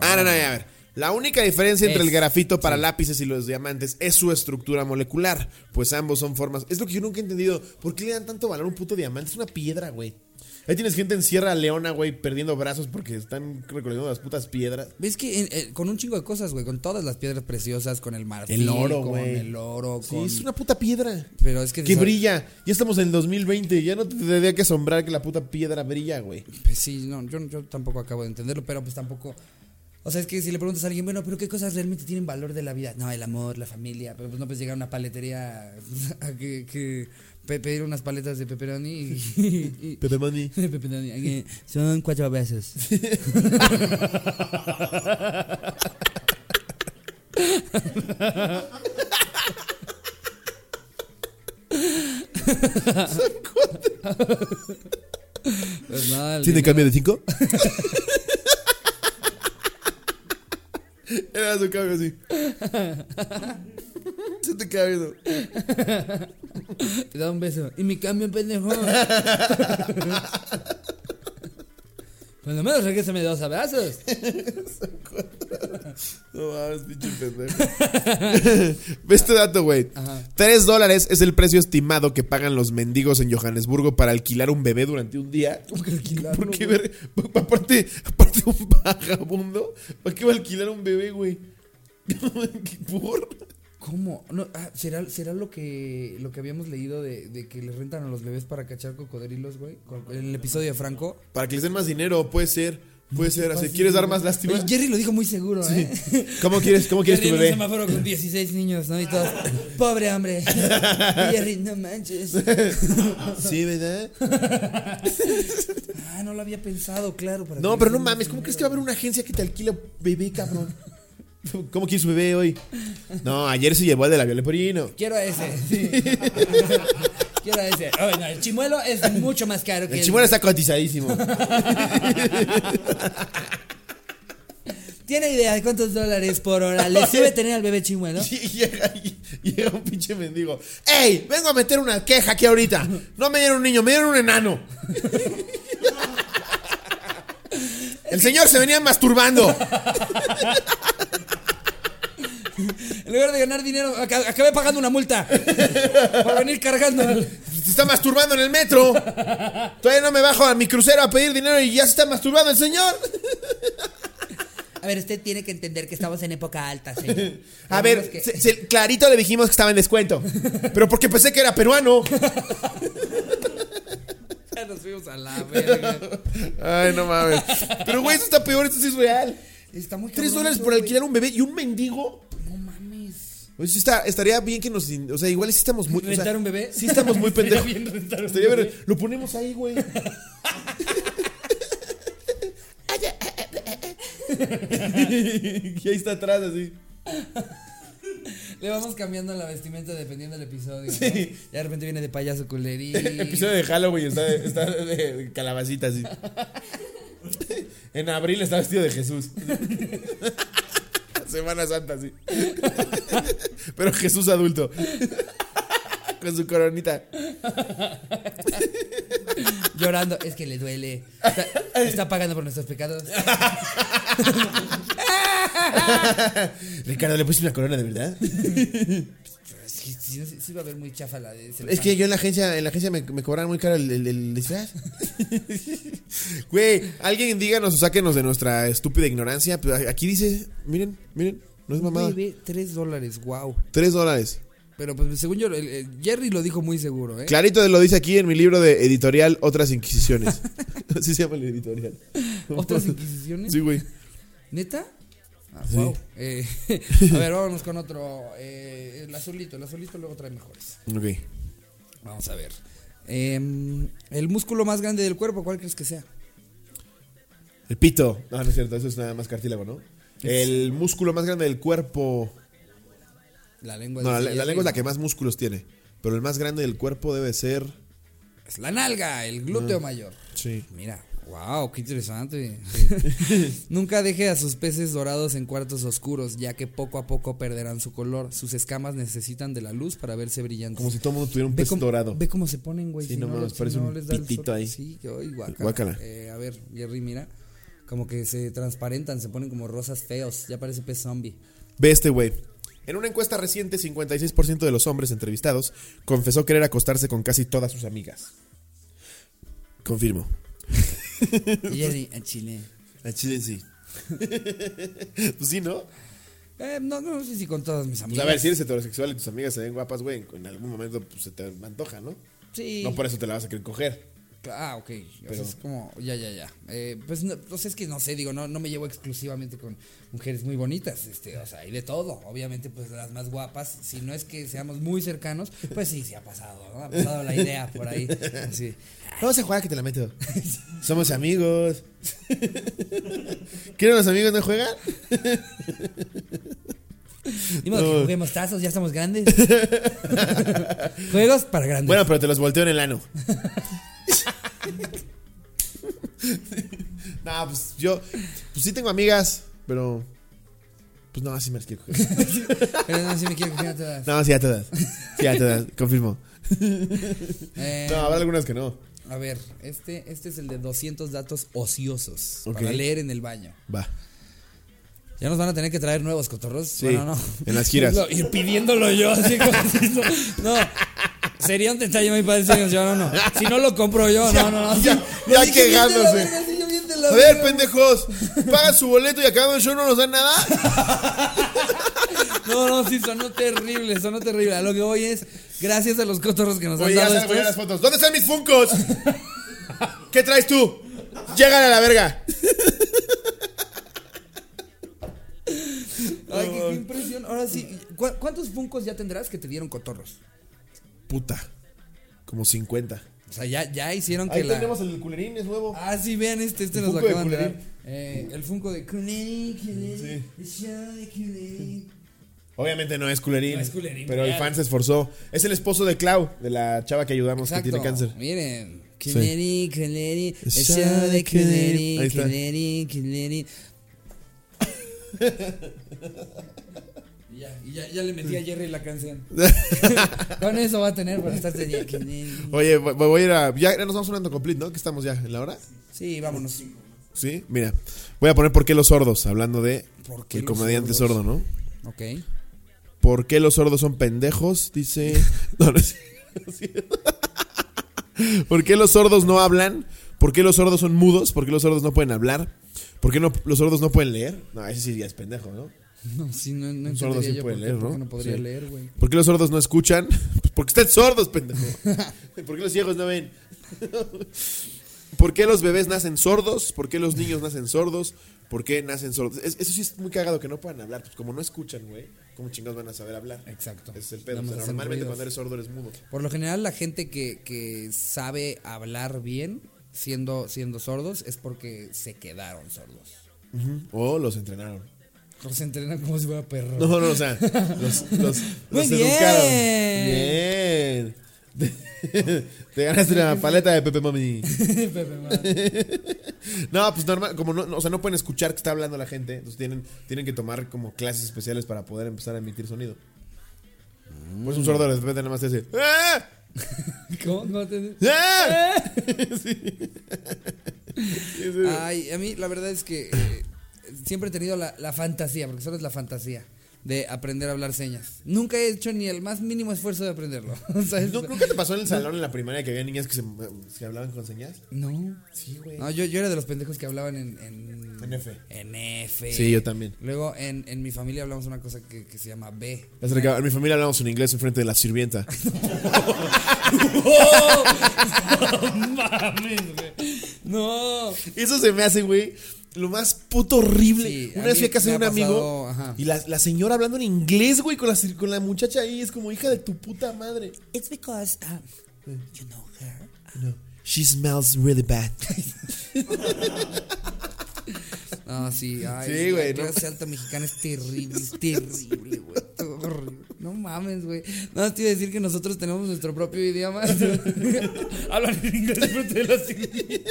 ah, no, no, a ver. La única diferencia entre Es, el grafito para lápices y los diamantes es su estructura molecular, pues ambos son formas. Es lo que yo nunca he entendido. ¿Por qué le dan tanto valor a un puto diamante? Es una piedra, güey. Ahí tienes gente en Sierra Leona, güey, perdiendo brazos porque están recolectando las putas piedras. ¿Ves que en- eh, con un chingo de cosas, güey? Con todas las piedras preciosas, con el marfil, El oro, con güey. el oro, Sí, con... es una puta piedra. Pero es que... Que brilla. Ya estamos en el 2020. Ya no te tendría que asombrar que la puta piedra brilla, güey. Pues sí, no, yo, yo tampoco acabo de entenderlo, pero pues tampoco... O sea, es que si le preguntas a alguien, bueno, pero ¿qué cosas realmente tienen valor de la vida? No, el amor, la familia, pero pues no puedes llegar a una paletería [laughs] a que, que pe- pedir unas paletas de pepperoni y... y- Pepe Money. [laughs] de pepperoni, eh, son cuatro besos. [laughs] Pues no, ¿Tiene cambio de 5? Era su cambio así. Se te queda viendo. Te da un beso. Y mi cambio, pendejo. [laughs] Por lo menos regrésame dos abrazos. No mames, pinche pendejo. [laughs] Ve este dato, güey. 3 dólares es el precio estimado que pagan los mendigos en Johannesburgo para alquilar un bebé durante un día. ¿Cómo que alquilarlo, ¿Por qué güey? ver? Aparte, aparte un vagabundo. ¿Para qué va a alquilar un bebé, güey? [laughs] ¿Por? ¿Cómo? No, ah, ¿será, será lo que lo que habíamos leído de, de que les rentan a los bebés para cachar cocodrilos, güey? En el episodio de Franco. Para que les den más dinero, puede ser. Puede ser. Así, ¿Quieres dar más lástima? Oye, Jerry lo dijo muy seguro, ¿eh? ¿Cómo quieres, cómo quieres Jerry tu en un bebé? semáforo con 16 niños, ¿no? Y todos, pobre hombre. Y Jerry, no manches. Sí, ¿verdad? Ah, no lo había pensado, claro. para No, pero no mames, ¿cómo crees que va a haber una agencia que te alquila bebé, cabrón? ¿Cómo quieres su bebé hoy? No, ayer se llevó al de la Leporino. Quiero a ese, sí. Quiero. Oh, no, el chimuelo es mucho más caro que El chimuelo está cotizadísimo. [laughs] ¿Tiene idea de cuántos dólares por hora le sube tener al bebé chimuelo? [laughs] Y llega, llega un pinche mendigo. ¡Ey! Vengo a meter una queja aquí ahorita. No me dieron un niño, me dieron un enano. [laughs] El señor se venía masturbando. En lugar de ganar dinero, aca- acabé pagando una multa por venir cargando. Se está masturbando en el metro. Todavía no me bajo a mi crucero a pedir dinero y ya se está masturbando el señor. A ver, usted tiene que entender que estamos en época alta, señor. [laughs] A ver, Tenemos que- se- se- clarito le dijimos que estaba en descuento. Pero porque pensé que era peruano. [laughs] Ya nos fuimos a la verga. Ay, no mames. Pero güey, esto está peor, esto sí es real. Está muy Tres cabrón dólares eso, por güey. alquilar un bebé y un mendigo. Pues sí está, estaría bien que nos. O sea, igual sí estamos muy. o sea, ¿Rentar un bebé? Sí estamos muy [laughs] Estaría pendejos. bien rentar un Estaría bebé. bien. Lo ponemos ahí, güey. y ahí está atrás, así. Le vamos cambiando la vestimenta dependiendo del episodio. ¿no? Ya de repente viene de payaso culerín. [laughs] Episodio de Halloween está, de- está de calabacita así. [laughs] En abril está vestido de Jesús. Semana Santa, sí. [laughs] Pero Jesús adulto. Con su coronita. Llorando. Es que le duele. Está, está pagando por nuestros pecados. [laughs] [laughs] Ricardo, ¿le pusiste una corona de verdad? Sí, sí, sí, va a ver muy chafa la de Es que yo en la agencia, en la agencia me, me cobraron muy caro el, el- el disfraz. [laughs] Güey, alguien díganos o sáquenos de nuestra estúpida ignorancia. Pero aquí dice, miren, miren, no es mamada. Tres dólares, wow. Tres dólares. Pero pues según yo, el- el Jerry lo dijo muy seguro, ¿eh? Clarito lo dice aquí en mi libro de editorial Otras Inquisiciones. [laughs] Así se llama el editorial. ¿Otras [laughs] inquisiciones? Sí, güey. ¿Neta? Ah, wow. Eh, [laughs] a ver, vámonos con otro. eh, el azulito, el azulito luego trae mejores. Ok. Vamos a ver. Em, el músculo más grande del cuerpo, ¿cuál crees que sea? El pito. No, no es cierto, eso es nada más cartílago, ¿no? El músculo más grande del cuerpo. La lengua. No, la, lengua es la que más músculos tiene. Pero el más grande del cuerpo debe ser. Es la nalga, el glúteo mayor. Sí. Mira, wow, qué interesante. [laughs] Nunca deje a sus peces dorados en cuartos oscuros, ya que poco a poco perderán su color. Sus escamas necesitan de la luz para verse brillantes. Como si todo el mundo tuviera un Ve pez dorado. ve cómo se ponen, güey. Sí, si no no, si parece no un les pitito ahí. Sí. Guácala. Eh, a ver, Jerry, mira. Como que se transparentan, se ponen como rosas feos. Ya parece pez zombie. Ve este güey. En una encuesta reciente, 56% de los hombres entrevistados confesó querer acostarse con casi todas sus amigas. Confirmo. [laughs] Y Jerry, en Chile. A Chile sí. [laughs] pues sí, ¿no? Eh, no, no sé si con todas mis Pues amigas. a ver, si eres heterosexual y tus amigas se ven guapas, güey, en algún momento pues, se te antoja, ¿no? Sí. No por eso te la vas a querer coger. Ah, ok. O sea, Pero- es como, ya, ya, ya. Eh, pues, no, pues es que no sé, digo, no, no me llevo exclusivamente con mujeres muy bonitas, este, o sea, hay de todo. Obviamente, pues las más guapas, si no es que seamos muy cercanos, pues sí, sí ha pasado, ¿no? Ha pasado la idea por ahí. Así. Vamos a jugar que te la meto. [laughs] Somos amigos. ¿Quieren los amigos no juegan? Ni modo que juguemos tazos, ya estamos grandes. [laughs] Juegos para grandes. Bueno, pero te los volteo en el ano. [laughs] [laughs] no, pues yo, pues sí tengo amigas, pero pues no, así me las quiero coger. [laughs] Pero no, si me quiero coger a todas. No, sí, a todas. Sí, a todas, confirmo. Eh, No, habrá algunas que no. A ver, este, este es el de 200 datos ociosos para leer en el baño. Va. Ya nos van a tener que traer nuevos cotorros. Sí, bueno, no. en las giras. [laughs] Ir pidiéndolo yo, así como no. No. Sería un detalle muy padre si llevaran uno. Si no lo compro yo, no, no, no. Ya, ya la quejándose. yo la A ver, pendejos, pagan su boleto y el show no nos dan nada. [laughs] No, no, sí, sonó terrible, sonó terrible. A lo que voy es, gracias a los cotorros que nos Oye, han ya dado ya las fotos. ¿Dónde están mis funcos? ¿Qué traes tú? Llegan a la verga. Ay, qué, qué impresión. Ahora sí, ¿cu- ¿cuántos funcos ya tendrás que te dieron cotorros? Puta. Como 50. O sea, ya, ya hicieron que Ahí la. tenemos el culerín, es nuevo. Ah, sí, vean este, este El nos lo de acaban de dar. Culerín. Eh, el Funko de Culerín, Culerín, el show de Culerín. Obviamente no es culerín. No es culerín, pero el fan se esforzó. Es el esposo de Clau, de la chava que ayudamos Exacto. que tiene cáncer. Miren. Culerín, Culerín, el show de de Culerín. Culerín, Ahí está. Culerín, Culerín. [laughs] Y ya, y ya, ya le metí a Jerry la canción. [laughs] Con eso va a tener para estar. Oye, voy, voy a ir a. Ya nos vamos sonando complete, ¿no? Que estamos ya en la hora. Sí, vámonos. Sí, mira. Voy a poner por qué los sordos, hablando de ¿Por qué el comediante sordos? sordo, ¿no? Ok. ¿Por qué los sordos son pendejos? Dice. [laughs] No, no es. ¿Por qué los sordos no hablan? ¿Por qué los sordos son mudos? ¿Por qué los sordos no pueden hablar? ¿Por qué no, los sordos no pueden leer? No, ese sí ya es pendejo, ¿no? [laughs] No, sí, no, no Un sordo sí yo puede por qué- leer, ¿no? no podría Sí. leer, güey. ¿Por qué los sordos no escuchan? Pues [laughs] porque están sordos, pendejo. [laughs] ¿Por qué los ciegos no ven? ¿Por qué los bebés nacen sordos? ¿Por qué los niños nacen sordos? ¿Por qué nacen sordos? Es- eso sí es muy cagado que no puedan hablar. Pues como no escuchan, güey, ¿cómo chingados van a saber hablar? Exacto. Ese es el pedo. O sea, normalmente cuando eres sordo eres mudo. Por lo general, la gente que, que sabe hablar bien siendo, siendo sordos es porque se quedaron sordos. O los entrenaron. Los entrenan como si fuera perro. No, no, o sea, los, [laughs] los, Muy los bien. educaron. Bien. [laughs] Te ganaste la paleta de Pepe Mami. [laughs] Pepe, man. No, pues normal, como no, no, o sea, no pueden escuchar que está hablando la gente, entonces tienen, tienen que tomar como clases especiales para poder empezar a emitir sonido. Pues un sordo de repente nada más te hace. ¡Ah! ¿Cómo? ¿Cómo te- ¡Ah! Sí. Ay, a mí la verdad es que eh, siempre he tenido la, la fantasía, porque solo es la fantasía, de aprender a hablar señas. Nunca he hecho ni el más mínimo esfuerzo de aprenderlo. [laughs] ¿sabes? ¿No, ¿Nunca te pasó en el salón en la primaria que había niñas que se que hablaban con señas? No. Sí, güey. No, yo, yo era de los pendejos que hablaban en... En, En F. En F. Sí, yo también. Luego en, en mi familia hablamos una cosa que, que se llama B. En mi familia hablamos en inglés en frente de la sirvienta. [laughs] [laughs] mames, güey. No. Eso se me hace, güey, lo más puto horrible. Sí, Una vez fui a casa de un amigo pasado, y la, la señora hablando en inglés, güey, con la, con la muchacha ahí. Es como hija de tu puta madre. It's because um, you know her. No. She smells really bad. [laughs] No, sí, ay, Sí, güey, La no. clase alta mexicana es terrible, es terrible, güey. No mames, güey. No, te iba a decir que nosotros tenemos nuestro propio idioma. [laughs] Hablan en inglés la Güey,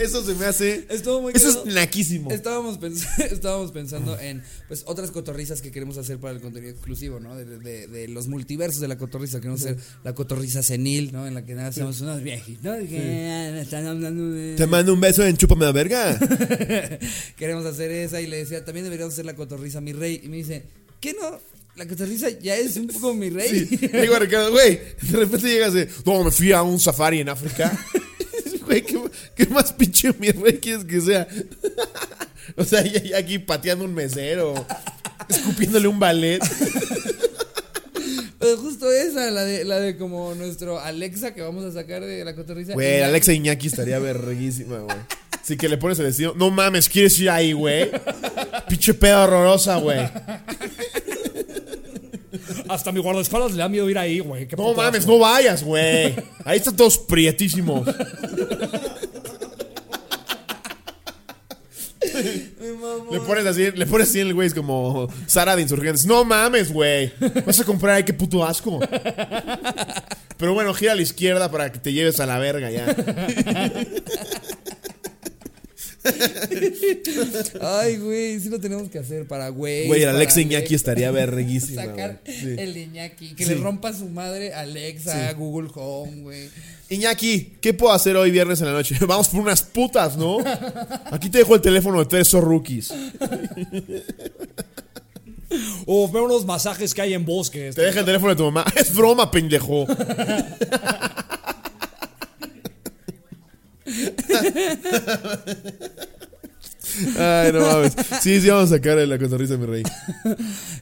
eso se me hace. Estuvo muy Eso es naquísimo. Estábamos, pens- [laughs] estábamos pensando en pues otras cotorrizas que queremos hacer para el contenido exclusivo, ¿no? De, de- de los multiversos de la cotorriza. Queremos hacer la cotorriza senil, ¿no? En la que nada hacemos unos viejitos. ¿no? Están hablando de... Te mando un beso en Chúpame la verga. [laughs] Queremos hacer esa y le decía, también deberíamos hacer la cotorriza mi rey. Y me dice, ¿qué no? La cotorriza ya es un poco mi rey. Sí. [laughs] Digo a Ricardo, güey, de repente llegas de, no, me fui a un safari en África. Güey, ¿qué, qué más pinche mi rey quieres que sea? [laughs] o sea, ya, ya aquí pateando un mesero, escupiéndole un ballet. Pero justo esa, la de, la de como nuestro Alexa que vamos a sacar de la cotorriza. Güey, Y- Alexa Iñaki estaría verguísima, güey. Así que le pones el destino. No mames, ¿quieres ir ahí, güey? Pinche pedo horrorosa, güey. Hasta mi guardaespaldas le da miedo ir ahí, güey. Qué No mames, no vayas, güey. Ahí están todos prietísimos. Le pones así, le pones así el güey, es como Sara de Insurgentes. No mames, güey. Vas a comprar ahí, qué puto asco. Pero bueno, gira a la izquierda para que te lleves a la verga ya. Ay, güey, sí lo tenemos que hacer para güey. Güey, el Alexa Iñaki Alexa. estaría [laughs] verguísima, Sacar. Sí. el Iñaki. Que Sí. le rompa a su madre Alexa, Google Home, güey. Iñaki, ¿qué puedo hacer hoy viernes en la noche? [laughs] Vamos por unas putas, ¿no? Aquí te dejo el teléfono de tres rookies. [laughs] O ver unos masajes que hay en bosques. Te deja el teléfono de tu mamá. Es broma, pendejo. Ay, no mames. Sí, sí, vamos a sacar la cotorriza, mi rey. [laughs]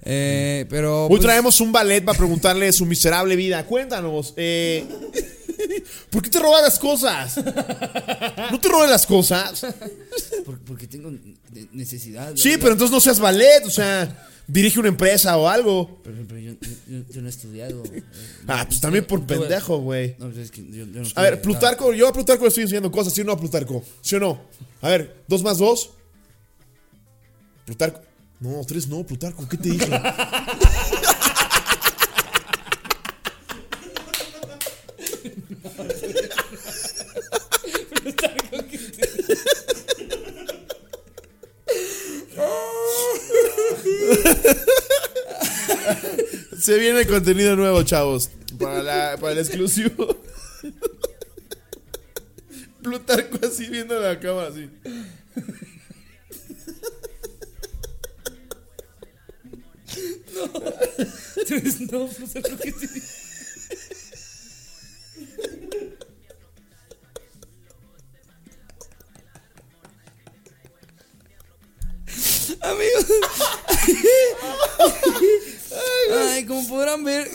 Eh, pero. Hoy pues, traemos un ballet para preguntarle su miserable vida. Cuéntanos, eh, ¿por qué te robas las cosas? ¿No te robes las cosas? [laughs] por- porque tengo necesidad. Sí, pero entonces no seas ballet, o sea, dirige una empresa o algo. Pero, pero yo, yo- yo no he estudiado. eh, [laughs] Ah, pues también por pendejo, güey. No, es que yo, no A ver, Plutarco, yo a Plutarco le estoy enseñando cosas, ¿sí o no a Plutarco? ¿Sí o no? A ver, dos más dos. Plutarco. No, tres no, Plutarco, ¿qué te dije? [laughs] [laughs] Se viene contenido nuevo, chavos. Para, la- para el exclusivo. Plutarco así viendo la cámara así. no, pues es lo que te dije. Amigos. Ay, como podrán ver,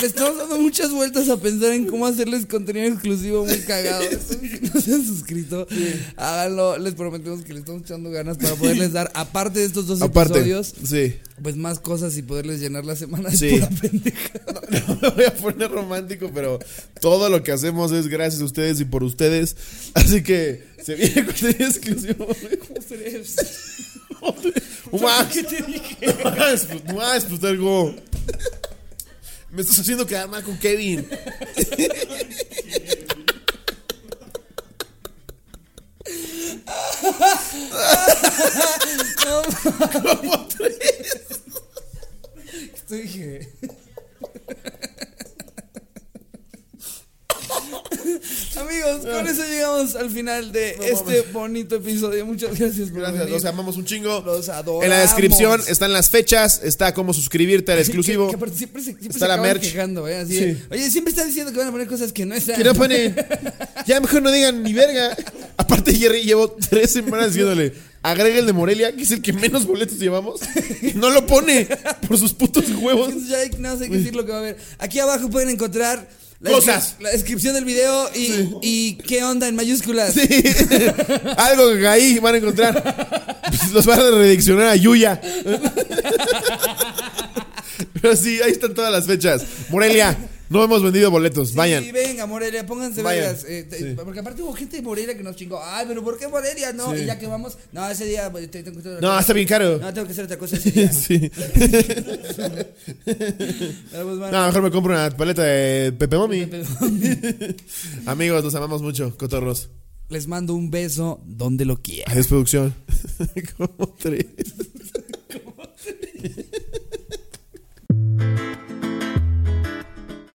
le estamos dando muchas vueltas a pensar en cómo hacerles contenido exclusivo muy cagado. [laughs] Si no se han suscrito, háganlo. Les prometemos que le estamos echando ganas para poderles dar, aparte de estos dos Aparte, episodios, sí. pues más cosas y poderles llenar la semana de Sí. [laughs] No me voy a poner romántico, pero todo lo que hacemos es gracias a ustedes y por ustedes. Así que se viene contenido exclusivo. ¿Cómo sería eso? [laughs] ¿Qué te dije? Mua, explotar go. Me estás haciendo quedar mal con Kevin. Como tres. Estoy dije. [laughs] Amigos, con eso llegamos al final de No este mames. bonito episodio. Muchas gracias por Gracias, venir. los amamos un chingo. Los adoramos. En la descripción están las fechas, está cómo suscribirte al exclusivo. Que, que aparte siempre Está se la merch. quejando, ¿eh? Así de. Oye, siempre están diciendo que van a poner cosas que no están. Que no pone. [laughs] Ya mejor no digan ni verga. Aparte, Jerry llevo tres semanas diciéndole. Agrega el de Morelia, que es el que menos boletos llevamos. Y no lo pone por sus putos huevos. Ya no sé qué decir lo que va a haber. Aquí abajo pueden encontrar la Cosas. La descripción del video y, y qué onda en mayúsculas. Sí. [laughs] Algo que ahí van a encontrar. Pues [laughs] los van a rediccionar a Yuya. [laughs] Pero sí, ahí están todas las fechas. Morelia, no hemos vendido boletos, vayan. Sí, venga, Morelia, pónganse vayan. Eh, porque aparte hubo gente de Morelia que nos chingó. Ay, pero ¿por qué Morelia? No, y ya que vamos. No, ese día. Pues, te, no, está bien caro. No, tengo que hacer otra cosa ese día. [laughs] sí. [laughs] Pues, no, mejor me compro una paleta de Pepe Momi. [laughs] Amigos, los amamos mucho, cotorros. Les mando un beso donde lo quieran. Es producción. Como tres. Como tres.